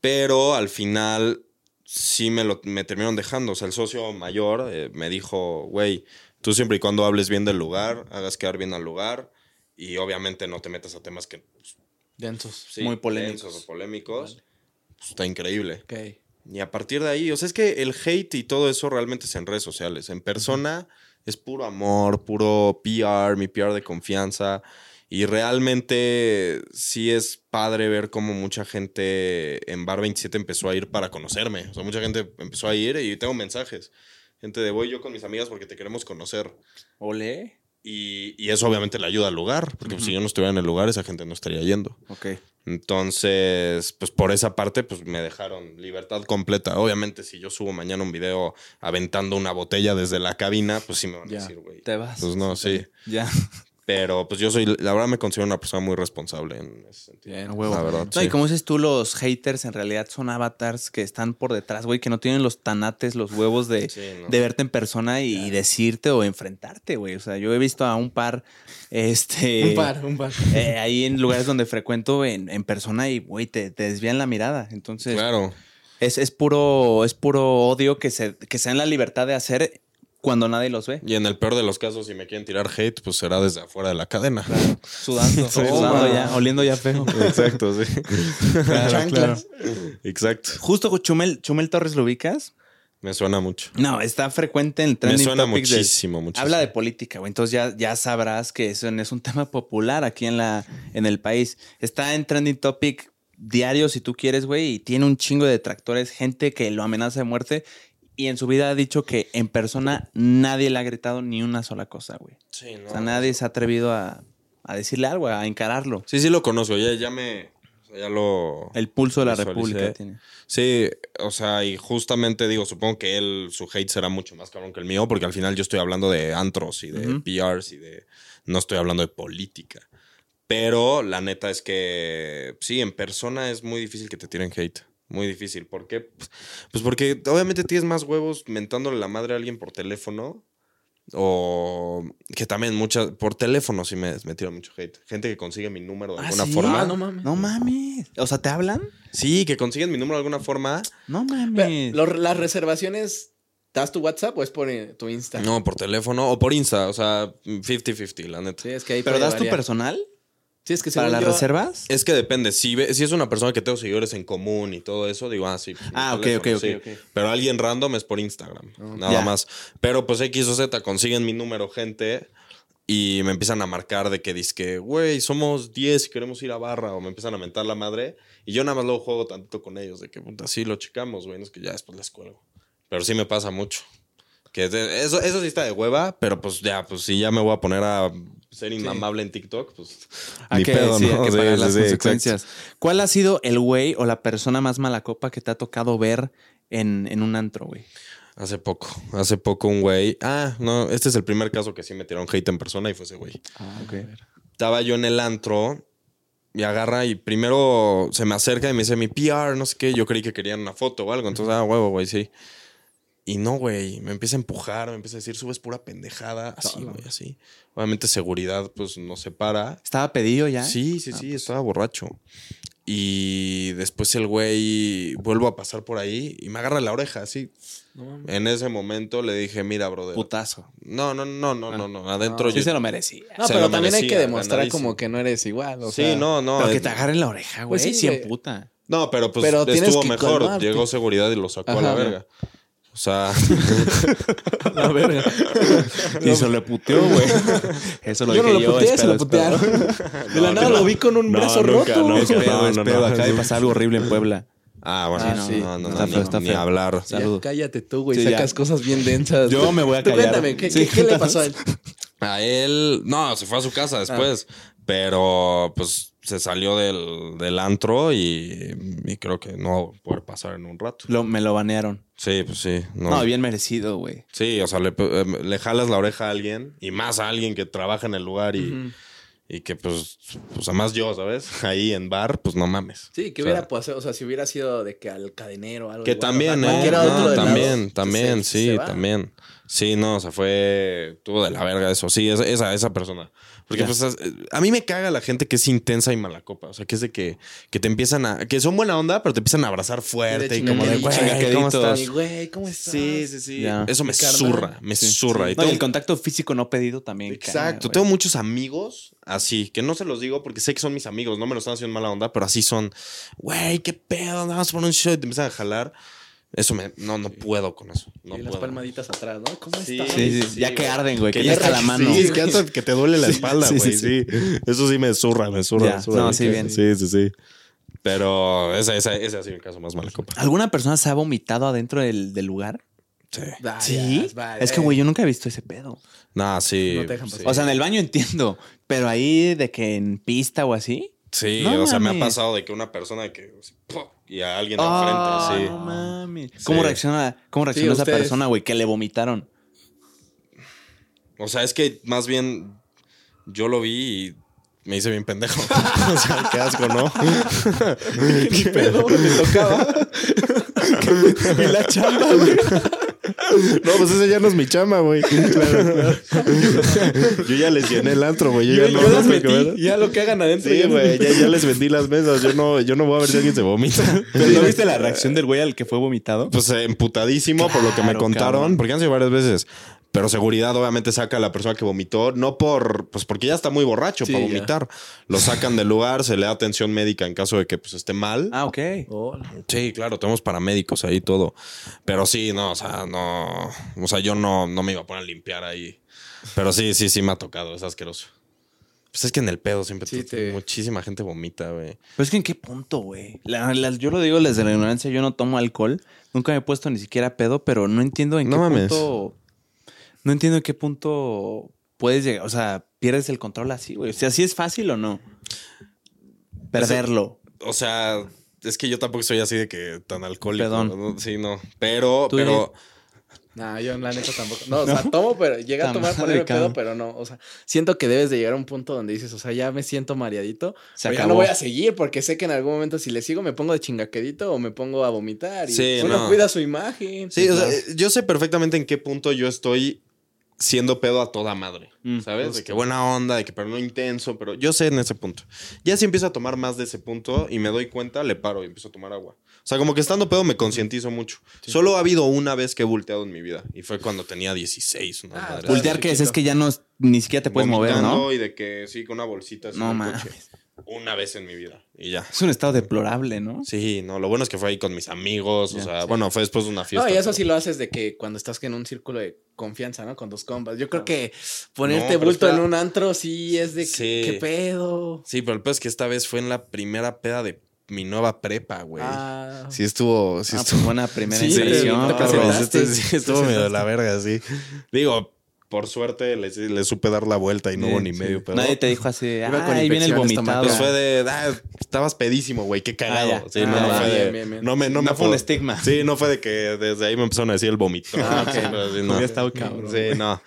Pero al final sí me, lo, me terminaron dejando. O sea, el socio mayor eh, me dijo, güey, tú siempre y cuando hables bien del lugar, hagas quedar bien al lugar y obviamente no te metas a temas que pues, Densos. sí, Muy polémicos. densos o polémicos. pues, está increíble. Ok. Y a partir de ahí, o sea, es que el hate y todo eso realmente es en redes sociales. En persona es puro amor, puro PR, mi PR de confianza. Y realmente sí es padre ver cómo mucha gente en Bar 27 empezó a ir para conocerme. O sea, mucha gente empezó a ir y tengo mensajes. Gente de voy yo con mis amigas porque te queremos conocer. Ole. Y, y eso obviamente le ayuda al lugar, porque pues, si yo no estuviera en el lugar, esa gente no estaría yendo. Ok. Entonces, pues por esa parte, pues me dejaron libertad completa. Obviamente, si yo subo mañana un video aventando una botella desde la cabina, pues sí me van a Ya. decir, güey. Te vas. Pues no, sí. Ya. Pero pues yo soy, la verdad me considero una persona muy responsable en ese sentido. Bien, huevo. La verdad. No, y como dices tú, los haters en realidad son avatars que están por detrás, güey, que no tienen los tanates, los huevos de, Sí, no. de verte en persona y, y decirte o enfrentarte, güey. O sea, yo he visto a un par, este... Un par, un par. eh, ahí en lugares donde frecuento en, en persona y, güey, te, te desvían la mirada. Entonces, Claro. es, es puro, es puro odio que se, que se dan la libertad de hacer cuando nadie los ve. Y en el peor de los casos, si me quieren tirar hate, pues será desde afuera de la cadena. Sudando, Sí, sudando ya, oliendo ya feo. Exacto, sí. Chanclas. Exacto. Justo con Chumel, Chumel Torres, ¿lo ubicas? Me suena mucho. No, está frecuente en el Me trending suena topics de- muchísimo, muchísimo. Habla de política, güey. Entonces ya, ya sabrás que eso es un tema popular aquí en, la, en el país. Está en trending topic diario, si tú quieres, güey, y tiene un chingo de detractores, gente que lo amenaza de muerte. Y en su vida ha dicho que en persona nadie le ha gritado ni una sola cosa, güey. Sí, no. O sea, nadie se ha atrevido a, a decirle algo, a encararlo. Sí, sí lo conozco. Ya, ya me. o sea, Ya lo. El pulso de la Visualicé. República tiene. Sí, o sea, y justamente digo, supongo que él, su hate será mucho más cabrón que el mío, porque al final yo estoy hablando de antros y de Ujú. PRs y de. No estoy hablando de política. Pero la neta es que sí, en persona es muy difícil que te tiren hate. Muy difícil. ¿Por qué? Pues, pues porque obviamente tienes más huevos mentándole la madre a alguien por teléfono. O que también muchas. Por teléfono sí me, me tiran mucho hate. Gente que consigue mi número de Ah, alguna ¿sí? forma. Ah, no mames. No mames. O sea, ¿te hablan? Sí, que consiguen mi número de alguna forma. No mames. lo- las reservaciones, ¿das tu WhatsApp o es por eh, tu Insta? No, por teléfono o por Insta. O sea, 50-50, la neta. Sí, es que ahí ¿Pero das tu personal Sí, es que para las yo- reservas? Es que depende. Si, ve- si es una persona que tengo seguidores en común y todo eso, digo, ah, sí. pues, Ah, ok, teléfono, ok, sí. ok, ok. Pero alguien random es por Instagram. nada Ya. más. Pero pues X o Z consiguen mi número, gente. Y me empiezan a marcar de que dizque, güey, somos 10 y queremos ir a barra. O me empiezan a mentar la madre. Y yo nada más luego juego tantito con ellos. De que, puta, sí, lo checamos, güey. No es que ya después les cuelgo. Pero sí me pasa mucho. Que eso, eso sí está de hueva. Pero pues ya, pues si ya me voy a poner a ser inmamable en TikTok, pues... Hay ni que, pedo, sí, ¿no? hay que Sí, pagar sí, las exacto. consecuencias. ¿Cuál ha sido el güey o la persona más mala copa que te ha tocado ver en, en un antro, güey? Hace poco, hace poco un güey. Ah, no, este es el primer caso que sí me tiraron hate en persona y fue ese güey. Ah, ok. Estaba yo en el antro y agarra y primero se me acerca y me dice mi PR, no sé qué. Yo creí que querían una foto o algo. Entonces, ah, huevo, güey, sí. Y no, güey, me empieza a empujar, me empieza a decir, subes pura pendejada. Así, güey, así. Obviamente, seguridad, pues nos separa. ¿Estaba pedido ya? Sí, sí, sí, estaba borracho. Y después el güey vuelvo a pasar por ahí y me agarra la oreja, así. No. En ese momento le dije, mira, brother. Putazo. No, no, no, no, no, no. Adentro Sí yo. se lo merecía. No, Se pero también hay que demostrar como que no eres igual. O Sí, sea, no, no. Pero que te agarren la oreja, güey. Pues sí, sí, güey. en puta. No, pero pues Pero estuvo mejor. calmarte. Llegó seguridad y lo sacó a la verga. O sea, La verga. Y se le puteó, güey. Eso lo yo no dije lo yo. puteé, se lo putearon. De la No, nada no. lo vi con un No, brazo nunca, roto. nunca. Es pedo, No, es no, pedo. no. Acaba de pasar algo horrible en Puebla. ah, bueno, Ah, no, sí. no, no, Está no, feo, ni- está ni feo. hablar. Ya, Salud. cállate tú, güey. Sí, Sacas ya. cosas bien densas. Yo me voy a Tú callar. cuéntame, ¿qué, Sí, qué- qué le pasó a él? A él, no, se fue a su casa después, pero pues se salió del, del antro y, y creo que no va a poder pasar en un rato. Lo- me lo banearon. Sí, pues sí. No, No, bien merecido, güey. Sí, o sea, le, eh, le jalas la oreja a alguien y más a alguien que trabaja en el lugar y, y que pues, pues además yo, ¿sabes? Ahí en bar, pues no mames. Sí, que O sea, hubiera pasado, o sea, si hubiera sido de que al cadenero o algo. Que igual, también, o sea, ¿eh? No, también, lado, también, se- sí, se también. Sí, no, o sea, fue. Tuvo de la verga eso. Sí, esa, esa, esa persona. Porque, pues, es- a mí me caga la gente que es intensa y mala copa. O sea, que es de que, que te empiezan a. que son buena onda, pero te empiezan a abrazar fuerte y, como de, güey, ¿cómo estás? Güey, ¿cómo estás? Sí, sí, sí. Eso me carnal. zurra, me Sí. zurra. Y No, y tengo- el contacto físico no pedido también. Exacto. Tengo muchos amigos así, que no se los digo porque sé que son mis amigos, no me lo están haciendo en mala onda, pero así son, güey, qué pedo, vamos a poner un show y te empiezan a jalar. Eso me, no, no puedo con eso. No y las puedo. palmaditas atrás, ¿no? ¿Cómo Sí. estás? Sí, sí, Sí, ya que arden, güey. Que, Que ya está la mano. Sí, es que hasta que te duele la espalda, güey. sí, Sí, Eso sí me zurra, me zurra. Ya. me zurra. No, sí, bien. Sí, sí, sí. Pero ese, ese, ese ha sido el caso más mala copa. ¿Alguna persona se ha vomitado adentro del, del lugar? Sí. Varias, Sí. Es que, güey, yo nunca he visto ese pedo. Nah, sí. No te dejan sí. pasar. O sea, en el baño entiendo, pero ahí de que en pista o así. Sí, No o sea, me ha pasado de que una persona que. Y a alguien Ah, enfrente, no sí. mames. Sí. ¿Cómo reacciona, cómo reacciona esa ustedes. persona, güey? Que le vomitaron. O sea, es que más bien yo lo vi y me hice bien pendejo. o sea, qué asco, ¿no? ¿Qué pedo? ¿Te tocaba? y la chamba, güey. No, pues ese ya no es mi chama, güey. yo ya les llené el antro, güey. Yo, Yo, ya no yo las metí. Ya lo que hagan adentro. Sí, güey, ya, ya les vendí las mesas. Yo no, yo no voy a ver si alguien se vomita. ¿Pero no viste la reacción del güey al que fue vomitado? Pues eh, emputadísimo por lo que me Claro, contaron, cabrón. porque han sido varias veces. Pero seguridad obviamente saca a la persona que vomitó, no por, pues porque ya está muy borracho Sí, para ya. vomitar. Lo sacan del lugar, se le da atención médica en caso de que pues esté mal. Ah, ok. Sí, claro, tenemos paramédicos ahí todo. Pero sí, no, o sea, no. O sea, yo no, no me iba a poner a limpiar ahí. Pero sí, sí, sí me ha tocado, es asqueroso. Pues es que en el pedo siempre Sí, te- muchísima gente vomita, güey. Pero es que en qué punto, güey. Yo lo digo desde la ignorancia, yo no tomo alcohol. Nunca me he puesto ni siquiera pedo, pero no entiendo en No qué mames. punto. No entiendo en qué punto puedes llegar. O sea, pierdes el control así, güey. O sea, ¿sí es fácil o no? Perderlo. O sea, es que yo tampoco soy así de que tan alcohólico. Pedón. ¿no? Sí, no. Pero, pero. Nah, yo la neta tampoco. No, o sea, tomo, pero llega a tomar ponerme pedo, pero no. O sea, siento que debes de llegar a un punto donde dices, o sea, ya me siento mareadito. Se pero ya no voy a seguir porque sé que en algún momento si le sigo me pongo de chingaquedito o me pongo a vomitar. Y Sí, uno no. cuida su imagen. Sí, o sea, eh, yo sé perfectamente en qué punto yo estoy siendo pedo a toda madre. Mm, ¿Sabes? De que buena onda, de que pero no intenso, pero yo sé en ese punto. Ya si empiezo a tomar más de ese punto y me doy cuenta, le paro y empiezo a tomar agua. O sea, como que estando pedo me concientizo mucho. Solo ha habido una vez que he volteado en mi vida y fue cuando tenía 16. Una Ah, madre. Voltear que es, es que ya no ni siquiera te puedes mover, ¿no? Y de que sí, con una bolsita No mames. Una vez en mi vida y ya. Es un estado deplorable, ¿no? Sí, no, lo bueno es que fue ahí con mis amigos, o sea, bueno, fue después de una fiesta. No, y eso pero- sí lo haces de que cuando estás en un círculo de confianza, ¿no? Con tus compas. Yo creo que ponerte bulto en un antro sí es de que. ¿qué pedo? Sí, pero el peor es que esta vez fue en la primera peda de mi nueva prepa, güey. Ah, Sí estuvo, sí Ah, estuvo. pues buena primera Sí, impresión. te sí estuvo medio de la verga, sí. Digo, por suerte le, le supe dar la vuelta y no hubo ni Sí. medio pedo. Nadie te dijo así, Iba ah, con ahí viene el vomitado. Pues fue de, ah, estabas pedísimo, güey, qué cagado. Ah, ya. sí, no, Ah, no fue de, bien, bien, bien. no me, no me fue un estigma. Sí, no fue de que desde ahí me empezaron a decir el vómito. Ah. Sí, no. Hubiera estado cabrón. Sí, no.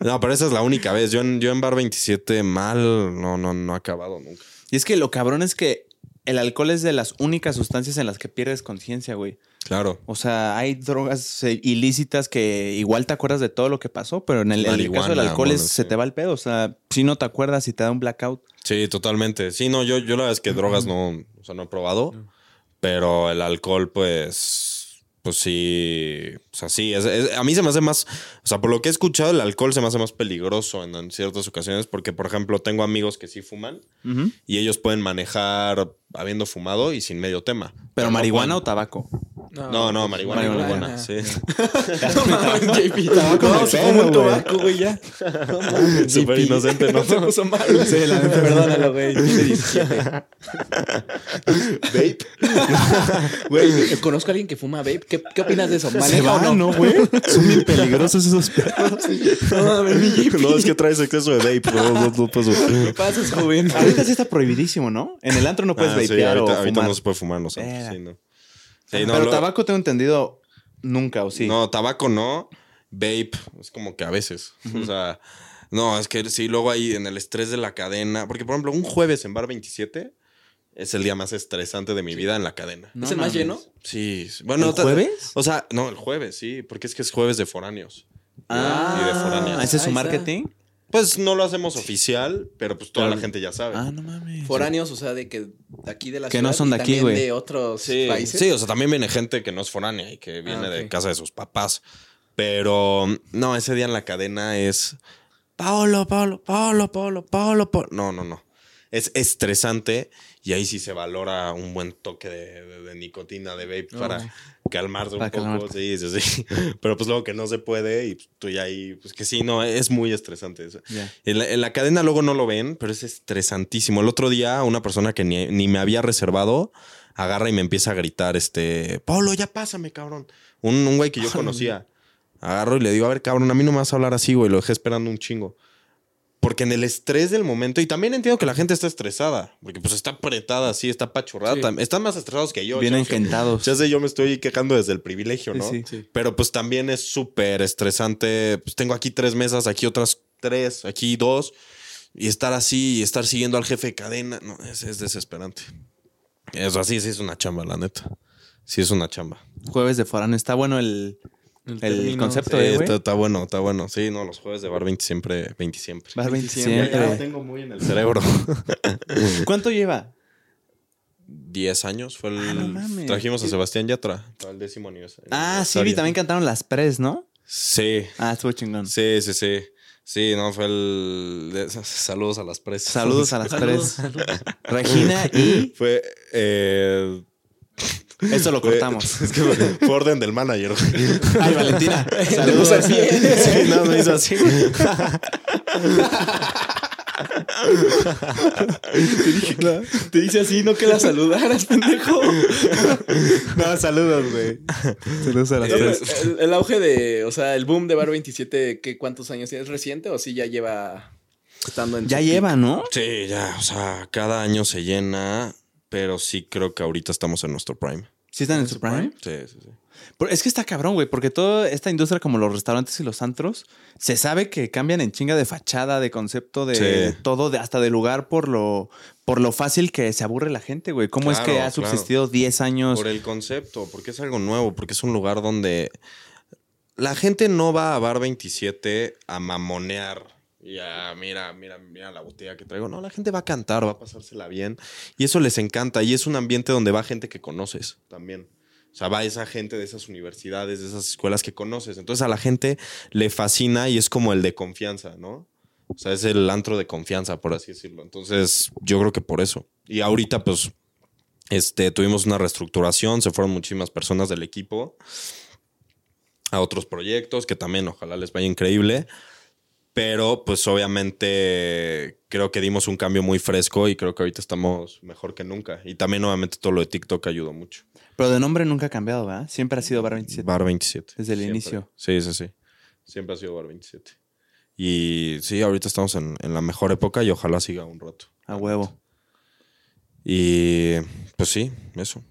No, pero esa es la única vez. Yo en, yo en Bar 27 mal, no, no, no ha acabado nunca. Y es que lo cabrón es que el alcohol es de las únicas sustancias en las que pierdes conciencia, güey. Claro. O sea, hay drogas eh, ilícitas que igual te acuerdas de todo lo que pasó, pero en el, en el caso del alcohol es- se te va el pedo. O sea, si no te acuerdas y te da un blackout. Sí, totalmente. Sí, no, yo, yo la verdad es que drogas no, o sea, no he probado, pero el alcohol, pues, pues sí, o sea, sí, es- es- a mí se me hace más, o sea, por lo que he escuchado, el alcohol se me hace más peligroso en, en ciertas ocasiones, porque, por ejemplo, tengo amigos que sí fuman y ellos pueden manejar habiendo fumado y sin medio tema. ¿Pero marihuana pueden- o tabaco? No, no, marihuana, Marihuana. marihuana, sí. No mames, JP, tabaco. No, se fumó un tabaco, güey, ya. No Súper inocente, ¿no? Se puso mal. Sí, la neta, perdónalo, güey. Tiene 17. Vape. Güey, conozco a alguien que fuma vape. ¿Qué, qué opinas de eso? Se ¿Maneja o no? ¿no, güey? Son bien peligrosos esos perros. No mames, mi JP. No, es que traes exceso de vape. No, no, no paso. ¿Qué pasas, joven? Ahorita sí está prohibidísimo, ¿no? En el antro no puedes Ah, sí, vapear ahorita, o ahorita fumar. no se puede fumar antros, Era. sí, no. Sí, no, Pero lo- tabaco tengo entendido nunca, ¿o sí? No, tabaco no. Vape, es como que a veces. O sea, no, es que sí, luego ahí en el estrés de la cadena. Porque, por ejemplo, un jueves en Bar 27 es el día más estresante de mi vida en la cadena. No ¿Es el más lleno? Sí, bueno. ¿El jueves? O sea, no, el jueves, sí, porque es que es jueves de foráneos. Ah, Y de foráneas. ¿ese es su está. Pues no lo hacemos oficial, pero pues toda Pero- la gente ya sabe. Ah, no mames. Foráneos, o sea, de que de aquí de la Que ciudad. no son de y aquí, güey. de otros Sí, países. sí, o sea, también viene gente que no es foránea y que viene Ah, de ok. casa de sus papás. Pero no, ese día en la cadena es Paolo, Paolo, Paolo, Paolo, Paolo, Paolo. No, no, no. Es estresante y ahí sí se valora un buen toque de, de- de nicotina, de vape para calmarse un poco. Sí, sí, sí. Pero pues luego que no se puede y tú ya ahí, pues que sí, no, es muy estresante. eso. En la, en la cadena luego no lo ven, pero es estresantísimo. El otro día, una persona que ni, ni me había reservado agarra y me empieza a gritar: este, Pablo, ya pásame, cabrón. Un, un güey que yo conocía. Agarro y le digo: A ver, cabrón, a mí no me vas a hablar así, güey. Lo dejé esperando un chingo. Porque en el estrés del momento, y también entiendo que la gente está estresada, porque pues está apretada así, está apachurrada. Sí. Están más estresados que yo. Vienen ya sé- gentados. Ya sé, yo me estoy quejando desde el privilegio, ¿no? Sí, sí. Pero pues también es súper estresante. Pues tengo aquí tres mesas, aquí otras tres, aquí dos. Y estar así y estar siguiendo al jefe de cadena, no, es, es desesperante. Eso así sí es una chamba, la neta. Sí es una chamba. Jueves de foráneo. Está bueno el, el, concepto, Sí, eh, güey. está, está bueno, está bueno. Sí, no, los jueves de bar 20 siempre, 20 siempre. Bar 20 siempre. Ya lo tengo muy en el cerebro. ¿Cuánto lleva? 10 años fue el. Ah, no mames. Trajimos a Sebastián Yatra para el décimo aniversario. Ah, sí, vi, también cantaron las pres, ¿no? Sí, Ah, estuvo chingón. sí, sí, sí. Sí, no, fue el. de- Saludos a las presas. Saludos a las pres. Regina y... Fue. Eh, Esto lo cortamos. Es que fue, orden del manager. Ay, Valentina. Saludos así. Sí, no, me hizo así. Te dice así, no que la saludaras, pendejo. No, saludos, güey. Saludos a las pres. el, el auge de, o sea, el boom de Bar 27, ¿qué, ¿cuántos años tiene? ¿Es reciente o sí ya lleva estando en Ya lleva, ¿no? Sí, ya, o sea, cada año se llena, pero sí creo que ahorita estamos en nuestro prime. ¿Sí están en su prime? Sí, sí, sí. Pero es que está cabrón, güey, porque toda esta industria como los restaurantes y los antros, se sabe que cambian en chinga de fachada, de concepto, de, Sí. de todo, de, hasta de lugar por lo, por lo fácil que se aburre la gente, güey. ¿Cómo es que Claro, ha subsistido 10 años? Por el concepto, porque es algo nuevo, porque es un lugar donde la gente no va a Bar 27 a mamonear. Y a, mira, mira, mira la botella que traigo. No, la gente va a cantar, va a pasársela bien. Y eso les encanta. Y es un ambiente donde va gente que conoces también. O sea, va esa gente de esas universidades, de esas escuelas que conoces. Entonces a la gente le fascina y es como el de confianza, ¿no? O sea, es el antro de confianza, por así decirlo. Entonces, yo creo que por eso. Y ahorita, pues, este, tuvimos una reestructuración, se fueron muchísimas personas del equipo a otros proyectos que también ojalá les vaya increíble. Pero pues obviamente creo que dimos un cambio muy fresco y creo que ahorita estamos mejor que nunca. Y también obviamente todo lo de TikTok ayudó mucho. Pero de nombre nunca ha cambiado, ¿verdad? Siempre ha sido Bar 27. Bar 27. Desde el Siempre. inicio. Sí, sí, sí. Siempre ha sido Bar 27. Y sí, ahorita estamos en, en la mejor época y ojalá siga un rato. A huevo. Y pues sí, eso.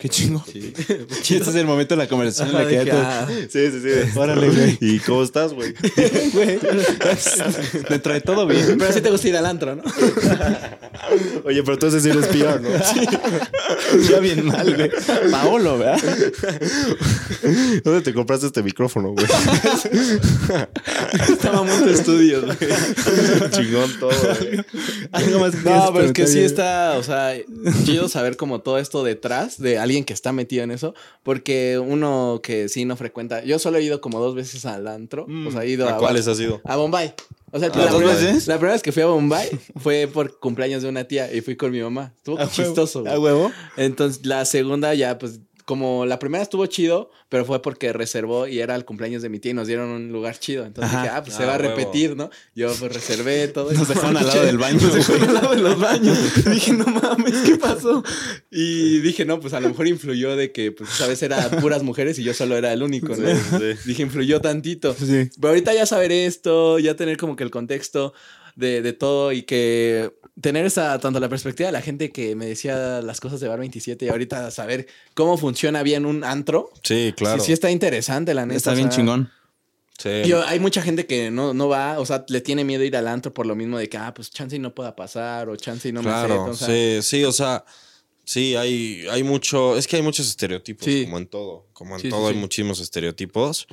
Qué chingo. Sí. este es el momento de la conversación en la que ya Dije, tú- ah, Sí, sí, sí. Órale, güey. ¿Y cómo estás, güey? Güey, Dentro de todo bien. Pero sí te gusta ir al antro, ¿no? Oye, pero entonces eres PR, ¿no? Ya bien mal, güey. Paolo, ¿verdad? ¿Dónde te compraste este micrófono, güey? Estaba en tu estudio, güey. Chingón todo, güey. Algo más que No, pero es que sí está, o sea, chido saber como todo esto detrás de alguien que está metido en eso, porque uno que sí no frecuenta, yo solo he ido como dos veces al antro, o sea, he ido ¿A a, cuáles has ido? a Bombay. O sea, Ah, la, ¿dos primera, veces? la primera vez que fui a Bombay fue por cumpleaños de una tía y fui con mi mamá. Estuvo ¿A huevo? chistoso. güey. ¿A huevo? Entonces, la segunda ya, pues, como la primera estuvo chido, pero fue porque reservó y era el cumpleaños de mi tía y nos dieron un lugar chido. Entonces Ajá. dije, ah, pues se Ah, va a repetir, ¿no? Yo pues reservé todo. Nos dejaron al lado del baño, Nos dejaron al lado de los baños. dije, no mames, ¿qué pasó? Y dije, no, pues a lo mejor influyó de que, pues, sabes, era puras mujeres y yo solo era el único, ¿no? Sí. Dije, influyó tantito. Sí. Pero ahorita ya saber esto, ya tener como que el contexto de, de todo y que tener esa, tanto la perspectiva de la gente que me decía las cosas de Bar 27 y ahorita saber cómo funciona bien un antro. Sí, claro. Sí, sí está interesante, la neta. Está o bien sea, chingón. Sí. yo- hay mucha gente que no, no va, o sea, le tiene miedo ir al antro por lo mismo de que, ah, pues chance y no pueda pasar o chance y no me claro, acepto, o sea, sí, sí, o sea, sí, hay, hay mucho, es que hay muchos estereotipos, Sí. como en todo, como en Sí, todo hay muchísimos estereotipos,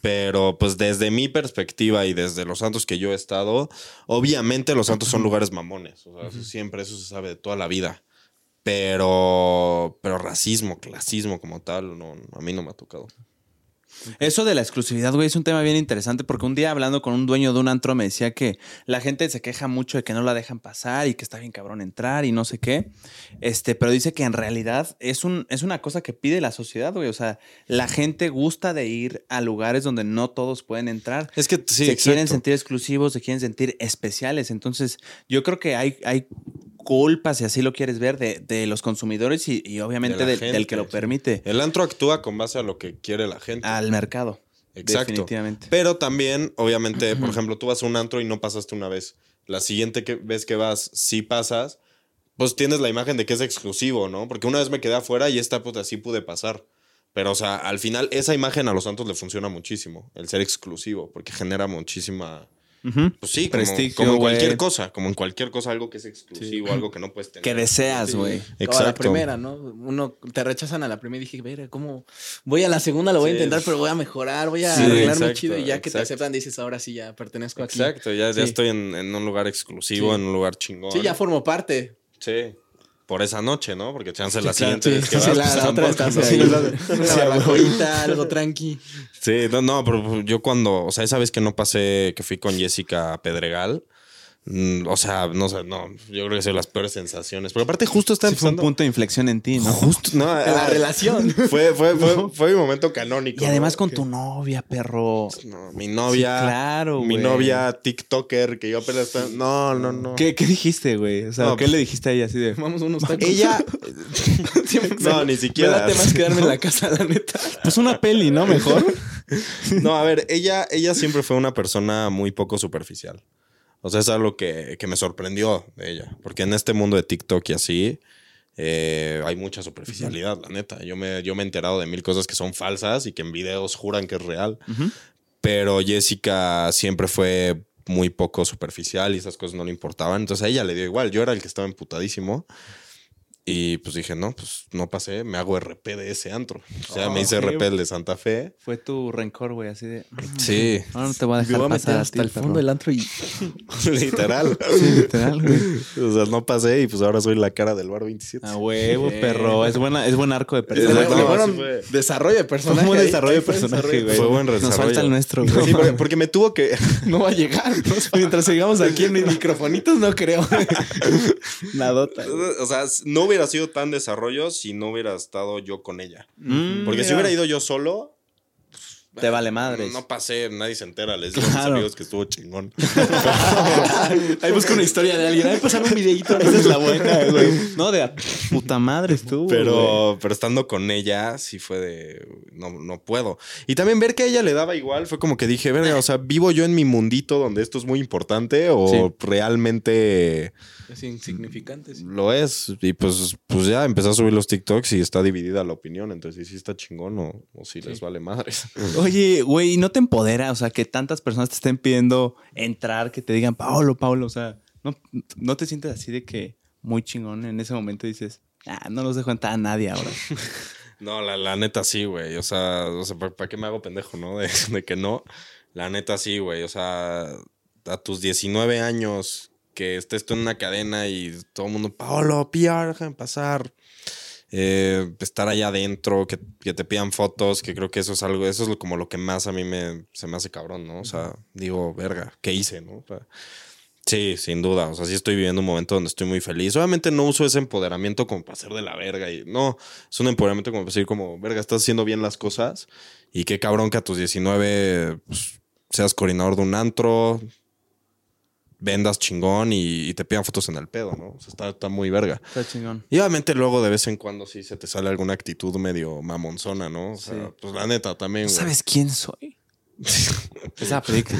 pero pues desde mi perspectiva y desde los santos que yo he estado, obviamente los santos son lugares mamones, o sea, eso siempre eso se sabe de toda la vida, pero, pero racismo, clasismo como tal, no, a mí no me ha tocado. Eso de la exclusividad, güey, es un tema bien interesante porque un día hablando con un dueño de un antro me decía que la gente se queja mucho de que no la dejan pasar y que está bien cabrón entrar y no sé qué. Este, pero dice que en realidad es, un, es una cosa que pide la sociedad, güey. O sea, la gente gusta de ir a lugares donde no todos pueden entrar. Es que sí, se quieren sentir exclusivos, se quieren sentir especiales. Entonces, yo creo que hay, hay culpas, si así lo quieres ver, de, de los consumidores y, y obviamente De del- que lo permite El antro actúa con base a lo que quiere la gente. al mercado. Exacto. Definitivamente. Pero también, obviamente, por ejemplo, tú vas a un antro y no pasaste una vez. La siguiente que, vez que vas, sí pasas, pues tienes la imagen de que es exclusivo, ¿no? Porque una vez me quedé afuera y esta puta sí pude pasar. Pero, o sea, al final esa imagen a los santos le funciona muchísimo, el ser exclusivo, porque genera muchísima... Pues sí, como, Prestigio, como en cualquier cosa, como en cualquier cosa, algo que es exclusivo, algo que no puedes tener. Que deseas, güey. Como a la Exacto. primera, ¿no? Uno te rechazan a la primera y dije, ver, ¿cómo? Voy a la segunda, lo voy a Sí. intentar, pero voy a mejorar, voy a Sí, arreglarme exacto, chido y ya que te exacto. aceptan dices, ahora sí ya pertenezco aquí. Exacto, ya, ya Sí. estoy en, en un lugar exclusivo, Sí. en un lugar chingón. Sí, ya formo parte. Sí. Por esa noche, ¿no? Porque chance la siguiente vez que vas, la, pues, la otra estás ¿no? ahí, Sí, una barbacoita, algo tranqui. Sí, no, no, pero yo cuando, o sea, esa vez que no pasé, que fui con Jessica a Pedregal, o sea, no sé, no, yo creo que son las peores sensaciones. Pero aparte justo está Sí, fue un punto de inflexión en ti, ¿no? Justo, no, la ah, relación. Fue, fue, fue, fue mi momento canónico. Y además ¿no? con tu novia, perro. No, mi novia. Sí, claro, Mi güey. novia TikToker, que yo apenas está... No, no, no. ¿Qué, qué dijiste, güey? O sea, No, ¿qué pues- le dijiste a ella así de... Vamos a unos tacos. Ella... Siempre No, ni Me siquiera. da temas quedarme en la casa, la neta. Pues una peli, ¿no? Mejor. No, a ver, ella, ella siempre fue una persona muy poco superficial. O sea, es algo que, que me sorprendió de ella. Porque en este mundo de TikTok y así, eh, hay mucha superficialidad, la neta. Yo me, yo me he enterado de mil cosas que son falsas y que en videos juran que es real. Pero Jessica siempre fue muy poco superficial y esas cosas no le importaban. Entonces a ella le dio igual. Yo era el que estaba emputadísimo. Y pues dije, no, pues no pasé, me hago RP de ese antro. O sea, me hice Ok. RP el de Santa Fe. Fue tu rencor, güey, así de... Sí, Ahora no te voy a dejar voy a meter pasar a hasta el fondo del antro y... literal. Sí, literal, güey. O sea, no pasé y pues ahora soy la cara del bar 27. A huevo, perro. Es, buena, es buen arco de personaje. No, sí fue- desarrollo de Fue personaje. un buen desarrollo de fue personaje, desarrollo. güey. Fue buen Nos falta el nuestro, güey. Sí, porque, porque me tuvo que. No va a llegar. Mientras sigamos aquí en mis microfonitos, no creo. Nadota. O sea, no hubiera sido tan desarrollo si no hubiera estado yo con ella. Mm, Porque si hubiera ido yo solo, Te vale madres. no pasé, nadie se entera. Les digo a mis amigos que estuvo chingón. Ahí busco una historia de alguien. Ahí pasame un videito. Esa es la buena, güey. No, de puta madre estuvo. Pero, pero estando con ella, sí fue de. No, no puedo. Y también ver que a ella le daba igual, fue como que dije, verga, o sea, ¿vivo yo en mi mundito donde esto es muy importante? ¿O Sí. realmente Es insignificante, sí. Lo es. Y pues, pues ya empecé a subir los TikToks y está dividida la opinión. Entonces, si sí está chingón o, o si les vale madres. Oye, güey, ¿y no te empodera? O sea, que tantas personas te estén pidiendo entrar, que te digan, Pablo, Pablo, o sea, ¿no, no te sientes así de que muy chingón en ese momento dices, ah, no los dejo entrar a nadie ahora? No, la, la neta sí, güey. O sea, o sea ¿para, qué me hago pendejo, no? De, de, que no. La neta sí, güey. O sea, a tus 19 años que estés tú en una cadena y todo el mundo, Paolo, PR, déjame pasar. Eh, estar allá adentro, que, que, te pidan fotos, que creo que eso es algo, eso es como lo que más a mí me, se me hace cabrón, ¿no? O sea, digo, verga, ¿qué hice, no? Sí, sin duda. O sea, sí estoy viviendo un momento donde estoy muy feliz. Obviamente no uso ese empoderamiento como para hacer de la verga. Y no, es un empoderamiento como para decir como, verga, estás haciendo bien las cosas. Y qué cabrón que a tus 19 pues, seas coordinador de un antro, vendas chingón y, y, te pidan fotos en el pedo, ¿no? O sea, está, está, muy verga. Está chingón. Y obviamente luego de vez en cuando sí se te sale alguna actitud medio mamonzona, ¿no? O sea, sí. pues la neta también. ¿No ¿Sabes quién soy? Esa película.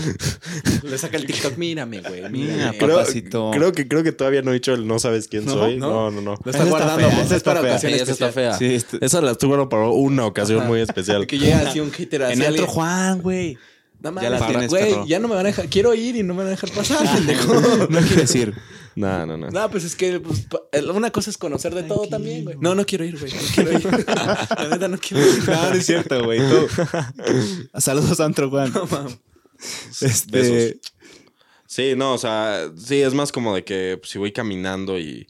Le saca el TikTok, mírame, güey. Mira, creo, papacito. creo que creo que todavía no he dicho el no sabes quién ¿No? soy. ¿No? No, no, no. Lo está guardando. fea, esa es para está fea. esa está fea. Sí, este- Esa la estuve para una ocasión muy especial. Que llega así un hater así. en alguien- Antro Juan, güey. No Ya la mames, tienes, güey, ya no me van a dejar. Quiero ir y no me van a dejar pasar, pendejo. No quieres ir. No, no, no. No, pues es que pues, una cosa es conocer de todo también, güey. No, no quiero ir, güey. No quiero ir. La neta no quiero ir. No, no es cierto, güey. Tú. Saludos a Antro Juan. No, mames. Este. Besos. Sí, no, o sea, sí, es más como de que pues, si voy caminando y,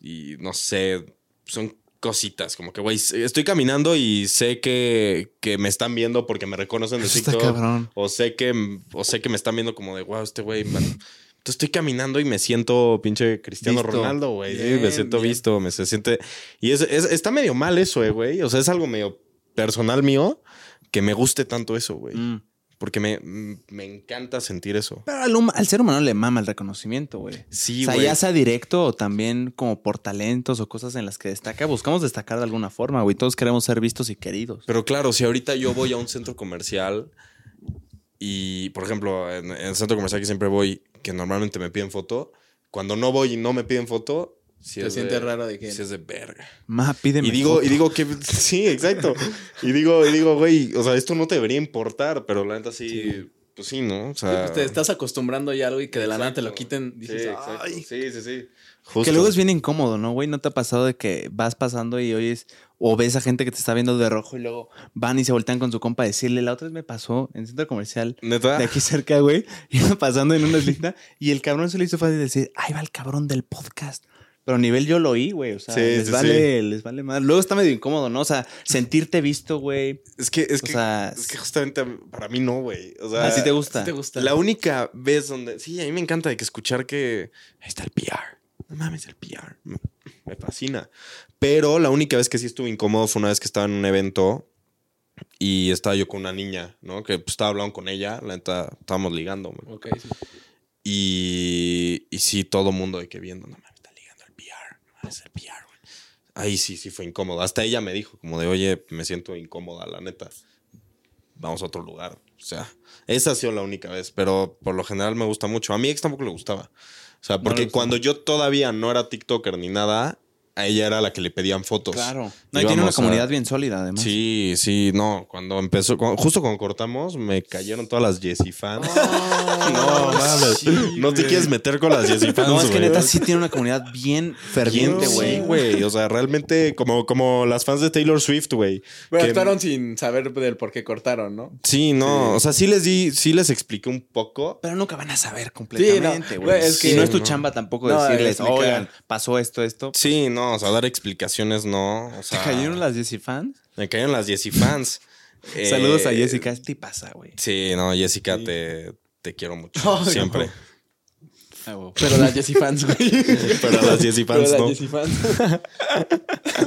y no sé, son cositas, como que, güey, estoy caminando y sé que, que me están viendo porque me reconocen de TikTok. cabrón. O sé que, o sé que me están viendo como de, wow, este güey, man. Entonces estoy caminando y me siento pinche Cristiano Visto. Ronaldo, güey. Sí, me siento bien. visto, me se siente. Y es, es- está medio mal eso, eh, güey. O sea, es algo medio personal mío que me guste tanto eso, güey. Mm. Porque me, me encanta sentir eso. Pero al, ser humano le mama el reconocimiento, güey. Sí, o sea, güey. ya sea directo o también como por talentos o cosas en las que destaca, buscamos destacar de alguna forma, güey. Todos queremos ser vistos y queridos. Pero claro, si ahorita yo voy a un centro comercial y, por ejemplo, en, en el centro comercial que siempre voy, que normalmente me piden foto, cuando no voy y no me piden foto, si Te es sientes de, raro de que- si es de verga. Ma, pídeme Y digo, foto. y digo que sí, exacto. Y digo, y digo, güey, o sea, esto no te debería importar, pero la neta sí, pues sí, ¿no? O sea, Pues te estás acostumbrando ya a algo y que de la nada te lo quiten. Dices, sí, exacto. "Ay". Sí, sí, sí. Que luego es bien incómodo, ¿no, güey? ¿No te ha pasado de que vas pasando y oyes o ves a gente que te está viendo de rojo y luego van y se voltean con su compa a decirle? La otra vez me pasó en el centro comercial ¿Neta? de aquí cerca, güey. Iba pasando en una islita y el cabrón se le hizo fácil decir, ahí va el cabrón del podcast. Pero a nivel yo lo oí, güey. O sea, Sí, les sí, vale, les vale más. Luego está medio incómodo, ¿no? O sea, sentirte visto, güey. Es que, es O que, sea, es que justamente para mí no, güey. O sea, así te gusta. ¿Sí te gusta? La única vez donde. Sí, a mí me encanta de que escuchar que. Ahí está el PR. No mames, el PR. Me- Me fascina. Pero la única vez que sí estuve incómodo fue una vez que estaba en un evento y estaba yo con una niña, ¿no? Que pues, estaba hablando con ella. La neta, estábamos ligando. güey. Ok, sí. Y, y sí, todo mundo de que viendo, no mames, El PR, güey. Ahí sí, sí fue incómodo. Hasta ella me dijo, como de, oye, me siento incómoda, la neta. Vamos a otro lugar. O sea, esa ha sido la única vez, pero por lo general me gusta mucho. A mi ex tampoco le gustaba. O sea, porque cuando yo todavía no era TikToker ni nada, a ella era la que le pedían fotos. Claro. No, y tiene una a- comunidad bien sólida, además. Sí, sí, no. Cuando empezó, justo cuando cortamos, me cayeron todas las Jessie fans. no, mames. no te quieres meter con las Jessie fans. No, es que güey. neta sí tiene una comunidad bien ferviente, Sí, güey. güey. O sea, realmente como, como las fans de Taylor Swift, güey. Pero Que- actuaron sin saber del por qué cortaron, ¿no? Sí, no. O sea, sí les di, sí les expliqué un poco. Pero nunca van a saber completamente, Sí, no, güey. güey, es y que- no es tu no. chamba tampoco No, decirles, oigan, pasó esto, esto. Sí, no. O sea, dar explicaciones no. O ¿Te cayeron las Jessie fans? Me cayeron las Jessie fans. Eh, Saludos a Jessica. ¿Qué pasa, güey? Sí, no, Jessica, te, te quiero mucho. Siempre. Pero las Jessie fans, güey. Pero las Jessie Pero fans las no. Jessie fans.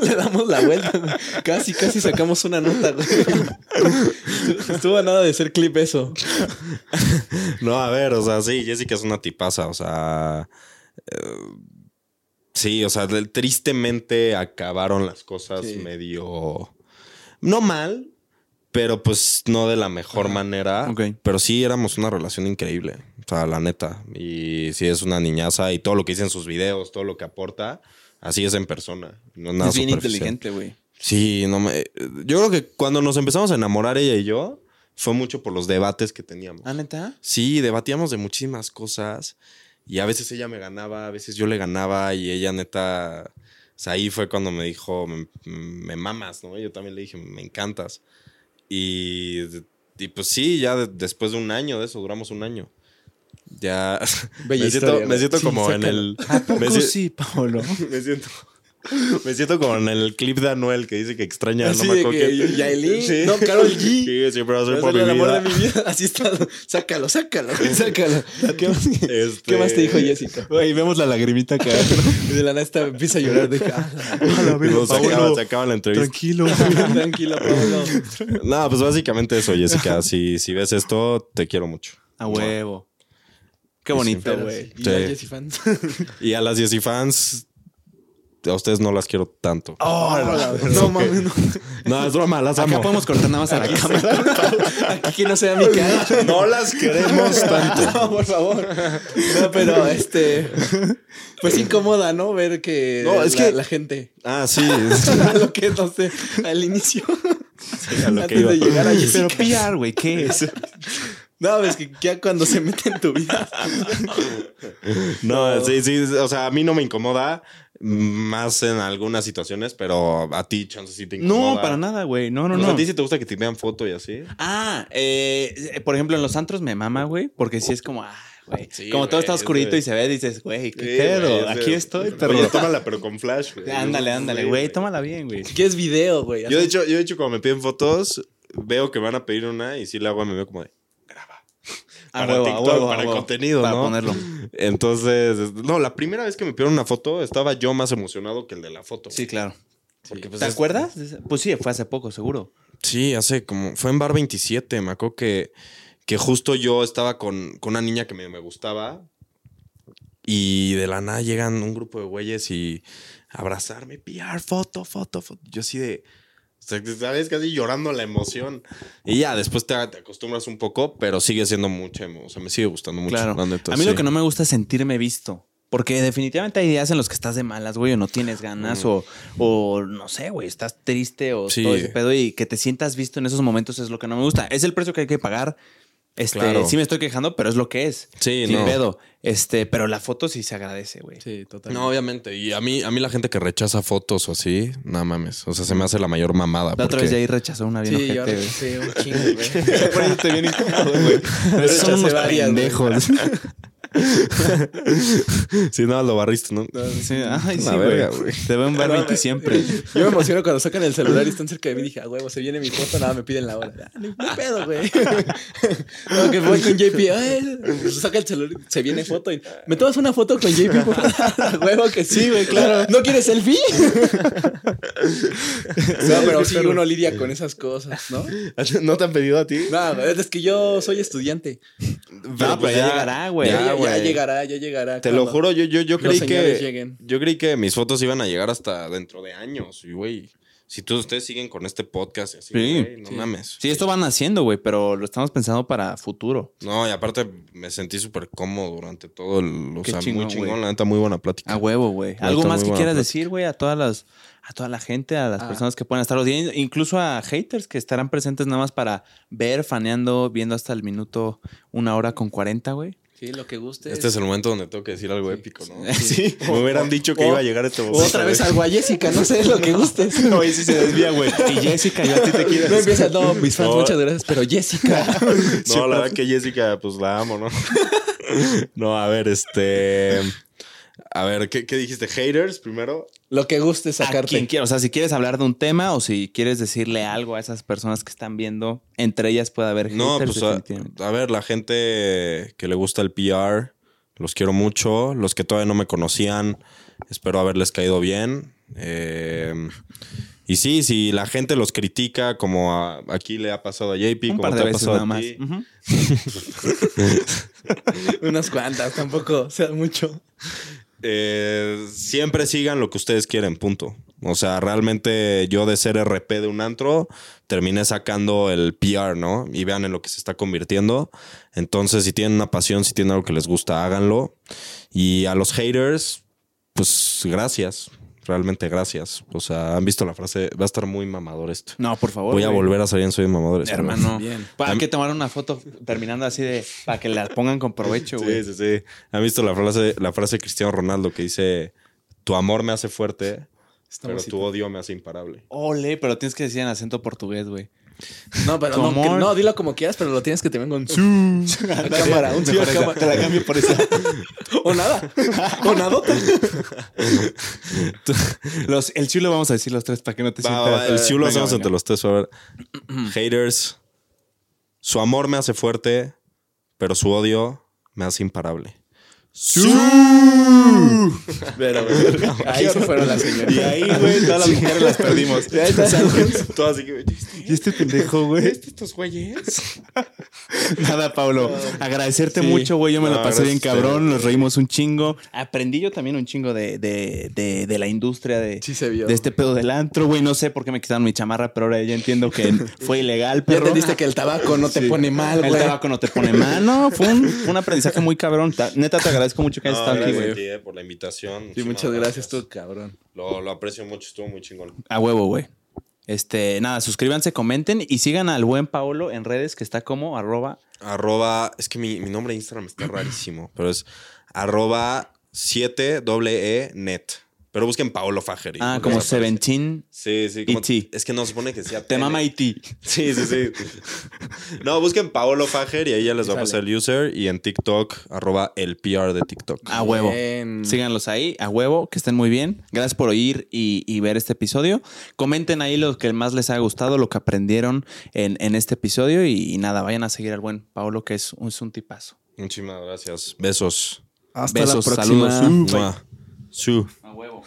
Le damos la vuelta, güey. Casi, casi sacamos una nota, güey. Estuvo a nada de ser clip eso. No, a ver, o sea, sí, Jessica es una tipaza, o sea. eh, sí, o sea, tristemente acabaron las cosas Sí. medio. No mal, pero pues no de la mejor manera. Ok. Pero sí éramos una relación increíble. O sea, la neta. Y sí es una niñaza y todo lo que dice en sus videos, todo lo que aporta, así es en persona. No es nada es bien inteligente, güey. Sí, no me. Yo creo que cuando nos empezamos a enamorar ella y yo, fue mucho por los debates que teníamos. ¿Ah, neta? Sí, debatíamos de muchísimas cosas. Y a veces ella me ganaba, a veces yo le ganaba. Y ella, neta. O sea, ahí fue cuando me dijo, me, me mamas, ¿no? Yo también le dije, me encantas. Y, y pues sí, ya de- después de un año de eso, duramos un año. Ya. Bella me siento, me siento Sí, como en el. ¿A poco me, sí, Pablo? me siento. Me siento como en el clip de Anuel que dice que extraña. Así no me de acuerdo que Sí. no, Karol G. Sí, siempre va a ser a por mi el amor vida. de mi vida. Así está. Sácalo, sácalo, sácalo. ¿Qué más, Este- ¿Qué más te dijo Jessica? Güey, vemos la lagrimita caer. Y de la nada está- empieza a llorar de ah, Luego se, acaba, se acaba la entrevista. Tranquilo. Tranquilo, Pablo. No, pues básicamente eso, Jessica. Si, si ves esto, te quiero mucho. A huevo. Qué bonito, güey. Y Sí. la Jessie fans. Y a las Jessie fans, a ustedes no las quiero tanto. no mames, no. No, es broma, las amo. Acá podemos cortar nada más a la cámara. Aquí que no sea mi cara. No las queremos tanto. No, por favor. No, pero este. Pues incomoda, ¿no? Ver que. No, es la, que- la gente. Ah, sí. A lo que no sé. Al inicio. a lo que antes iba. de llegar a Jessica. Pero PR, güey, ¿qué es? No, es que ya cuando se mete en tu vida. No, sí, sí. O sea, a mí no me incomoda más en algunas situaciones, pero a ti, chance, sí te incomoda. No, para nada, güey. No, no, no. ¿A ti sí te gusta que te vean foto y así? Ah, eh, por ejemplo, en los antros me mama, güey, porque sí es como, ah, güey. Sí, como todo está oscurito y se ve, dices, güey, qué Sí, pedo. Aquí estoy, perro. Oye, tómala, pero con flash, güey. ándale, ándale, güey, tómala bien, güey. ¿Qué es video, güey? Yo de hecho, yo de hecho cuando me piden fotos, veo que van a pedir una y si la hago me veo como de Para huevo, TikTok, huevo, para huevo. contenido, Para ¿no? ponerlo. Entonces, es- no, la primera vez que me pidieron una foto estaba yo más emocionado que el de la foto. Sí, claro. Porque, pues, ¿Te es- acuerdas? Pues sí, fue hace poco, seguro. Sí, hace como, fue en Bar 27, me acuerdo que, que justo yo estaba con, con una niña que me, me gustaba y de la nada llegan un grupo de güeyes y abrazarme, PR, foto, foto, foto. Yo así de, sea, sabes, casi llorando la emoción. Y ya, después te, te acostumbras un poco, pero sigue siendo mucha emo- O sea, me sigue gustando mucho. Claro. neta, a mí lo que no me gusta es sentirme visto. Porque definitivamente hay días en los que estás de malas, güey, o no tienes ganas, o, o no sé, güey, estás triste o Sí. todo ese pedo y que te sientas visto en esos momentos es lo que no me gusta. Es el precio que hay que pagar. Este, Claro. sí me estoy quejando, pero es lo que es. Sí, Sin no. pedo. Este, pero la foto sí se agradece, güey. Sí, total. No, obviamente. Y a mí, a mí la gente que rechaza fotos o así, nada mames. O sea, se me hace la mayor mamada. La otra porque- vez Jair rechazó una bien Sí, ojete, yo sí, un chingo, güey. Por eso te viene incómodo, güey. Son unos varias, pendejos. Sí, no, lo barriste, ¿no? Sí, ay, sí, verga, güey. Te veo en bar No, 20 güey. siempre. Yo me emociono cuando sacan el celular y están cerca de mí. Dije, ah, huevo, se viene mi foto, nada, me piden la hora. Ah, No pedo, güey. No, que voy con JP, ay, pues saca el celular, se viene foto y me tomas una foto con JP? Ah, huevo que sí, güey, claro. ¿No quieres selfie? No, pero sí, uno lidia con esas cosas, ¿no? ¿No te han pedido a ti? No, güey, es que yo soy estudiante. No, pero ya llegará, güey. Ya, llegará, ya llegará. Te lo juro, yo, yo, yo creí que. lleguen. Yo creí que mis fotos iban a llegar hasta dentro de años. Y güey, si todos ustedes siguen con este podcast y así, Sí, güey, no mames. Sí, esto van haciendo, güey, pero lo estamos pensando para futuro. No, y aparte me sentí súper cómodo durante todo el. O Qué sea, chingón, muy chingón, la neta, muy buena plática. A huevo, güey. ¿Algo más que quieras plática. decir, güey, a todas las a toda la gente, a las Ah. personas que puedan estar viendo, incluso a haters que estarán presentes nada más para ver, faneando, viendo hasta el minuto una hora con 40, güey? Sí, lo que guste. Este es el momento donde tengo que decir algo épico, ¿no? Sí. Me hubieran dicho que O- iba a llegar este momento. Otra vez güey. algo a Jessica, no sé lo que gustes. Oye, sí se desvía, güey. Y Jessica, yo a ti te quiero. No empieza, no, mis fans, No. muchas gracias, pero Jessica. No, la verdad que Jessica, pues la amo, ¿no? no, a ver, este. A ver, ¿qué, qué dijiste? ¿Haters primero? Lo que guste A sacarte. quien quiera. O sea, si quieres hablar de un tema o si quieres decirle algo a esas personas que están viendo, entre ellas puede haber haters. No, pues a, a ver, la gente que le gusta el PR, los quiero mucho. Los que todavía no me conocían, espero haberles caído bien. Eh, y sí, si la gente los critica, como a- aquí le ha pasado a JP, un como par te de ha veces pasado nada a más. ti. Unas cuantas, tampoco, o sea, mucho. Eh, siempre sigan lo que ustedes quieren, punto. O sea, realmente yo de ser RP de un antro, terminé sacando el PR, ¿no? Y vean en lo que se está convirtiendo. Entonces, si tienen una pasión, si tienen algo que les gusta, háganlo. Y a los haters, pues gracias. Realmente gracias. O sea, han visto la frase, va a estar muy mamador esto. No, por favor. Voy a volver a salir en Soy Mamador. Hermano. Bien. Para que tomar una foto terminando así de. Para que la pongan con provecho, güey. Sí, sí, sí. ¿Han visto la frase, la frase de Cristiano Ronaldo que dice: Tu amor me hace fuerte, pero tu odio me hace imparable? Ole, pero tienes que decir en acento portugués, güey. No, pero no, que- no, dilo como quieras, pero lo tienes que tener con su cámara, un cámara. Te la cambio por esa. O nada. O nadota. Los, el chulo vamos a decir los tres para que no te Va, sientas. va, el sí lo Venga, hacemos venga. entre los tres. A ver. Haters. Su amor me hace fuerte, pero su odio me hace imparable. Pero, güey, ahí se fueron las señoras. Y ahí, güey, todas las mujeres las perdimos. Todo así que. ¿Y este pendejo, güey? ¿Estos güeyes? Nada, Pablo. Agradecerte Sí. mucho, güey. Yo me No, la pasé bien cabrón. Nos reímos un chingo. Aprendí yo también un chingo de, de, de, de la industria de, Sí se vio. de este pedo del antro, güey. No sé por qué me quitaron mi chamarra, pero ahora ya entiendo que fue ilegal, Ya pero. entendiste que el tabaco no te pone mal, El güey. tabaco no te pone mano. Fue un, fue un aprendizaje muy cabrón. Ta- Neta, te agradezco mucho que hayas No, estado aquí, gracias a güey. ti, eh, por la invitación. Sí, muchas gracias, tú, cabrón. Lo, lo aprecio mucho, estuvo muy chingón. A huevo, güey. Este, nada, suscríbanse, comenten y sigan al buen Paolo en redes que está como arroba. Arroba, es que mi, mi nombre de Instagram está rarísimo, pero es arroba 7 E net. Pero busquen Paolo Fajer. y Ah, como. Seventeen. Sí, sí. como-. Es que no se supone que sea Te mama IT. Sí, sí, sí. No, busquen Paolo Fajer y ahí ya les va a pasar el user. Y en TikTok, arroba el PR de TikTok. A huevo. Bien. Síganlos ahí, a huevo, que estén muy bien. Gracias por oír y, y ver este episodio. Comenten ahí lo que más les haya gustado, lo que aprendieron en, en este episodio. Y, y nada, vayan a seguir al buen Paolo, que es, es un tipazo. Muchísimas gracias. Besos. Hasta Besos, la próxima. saludos. Su. A huevo.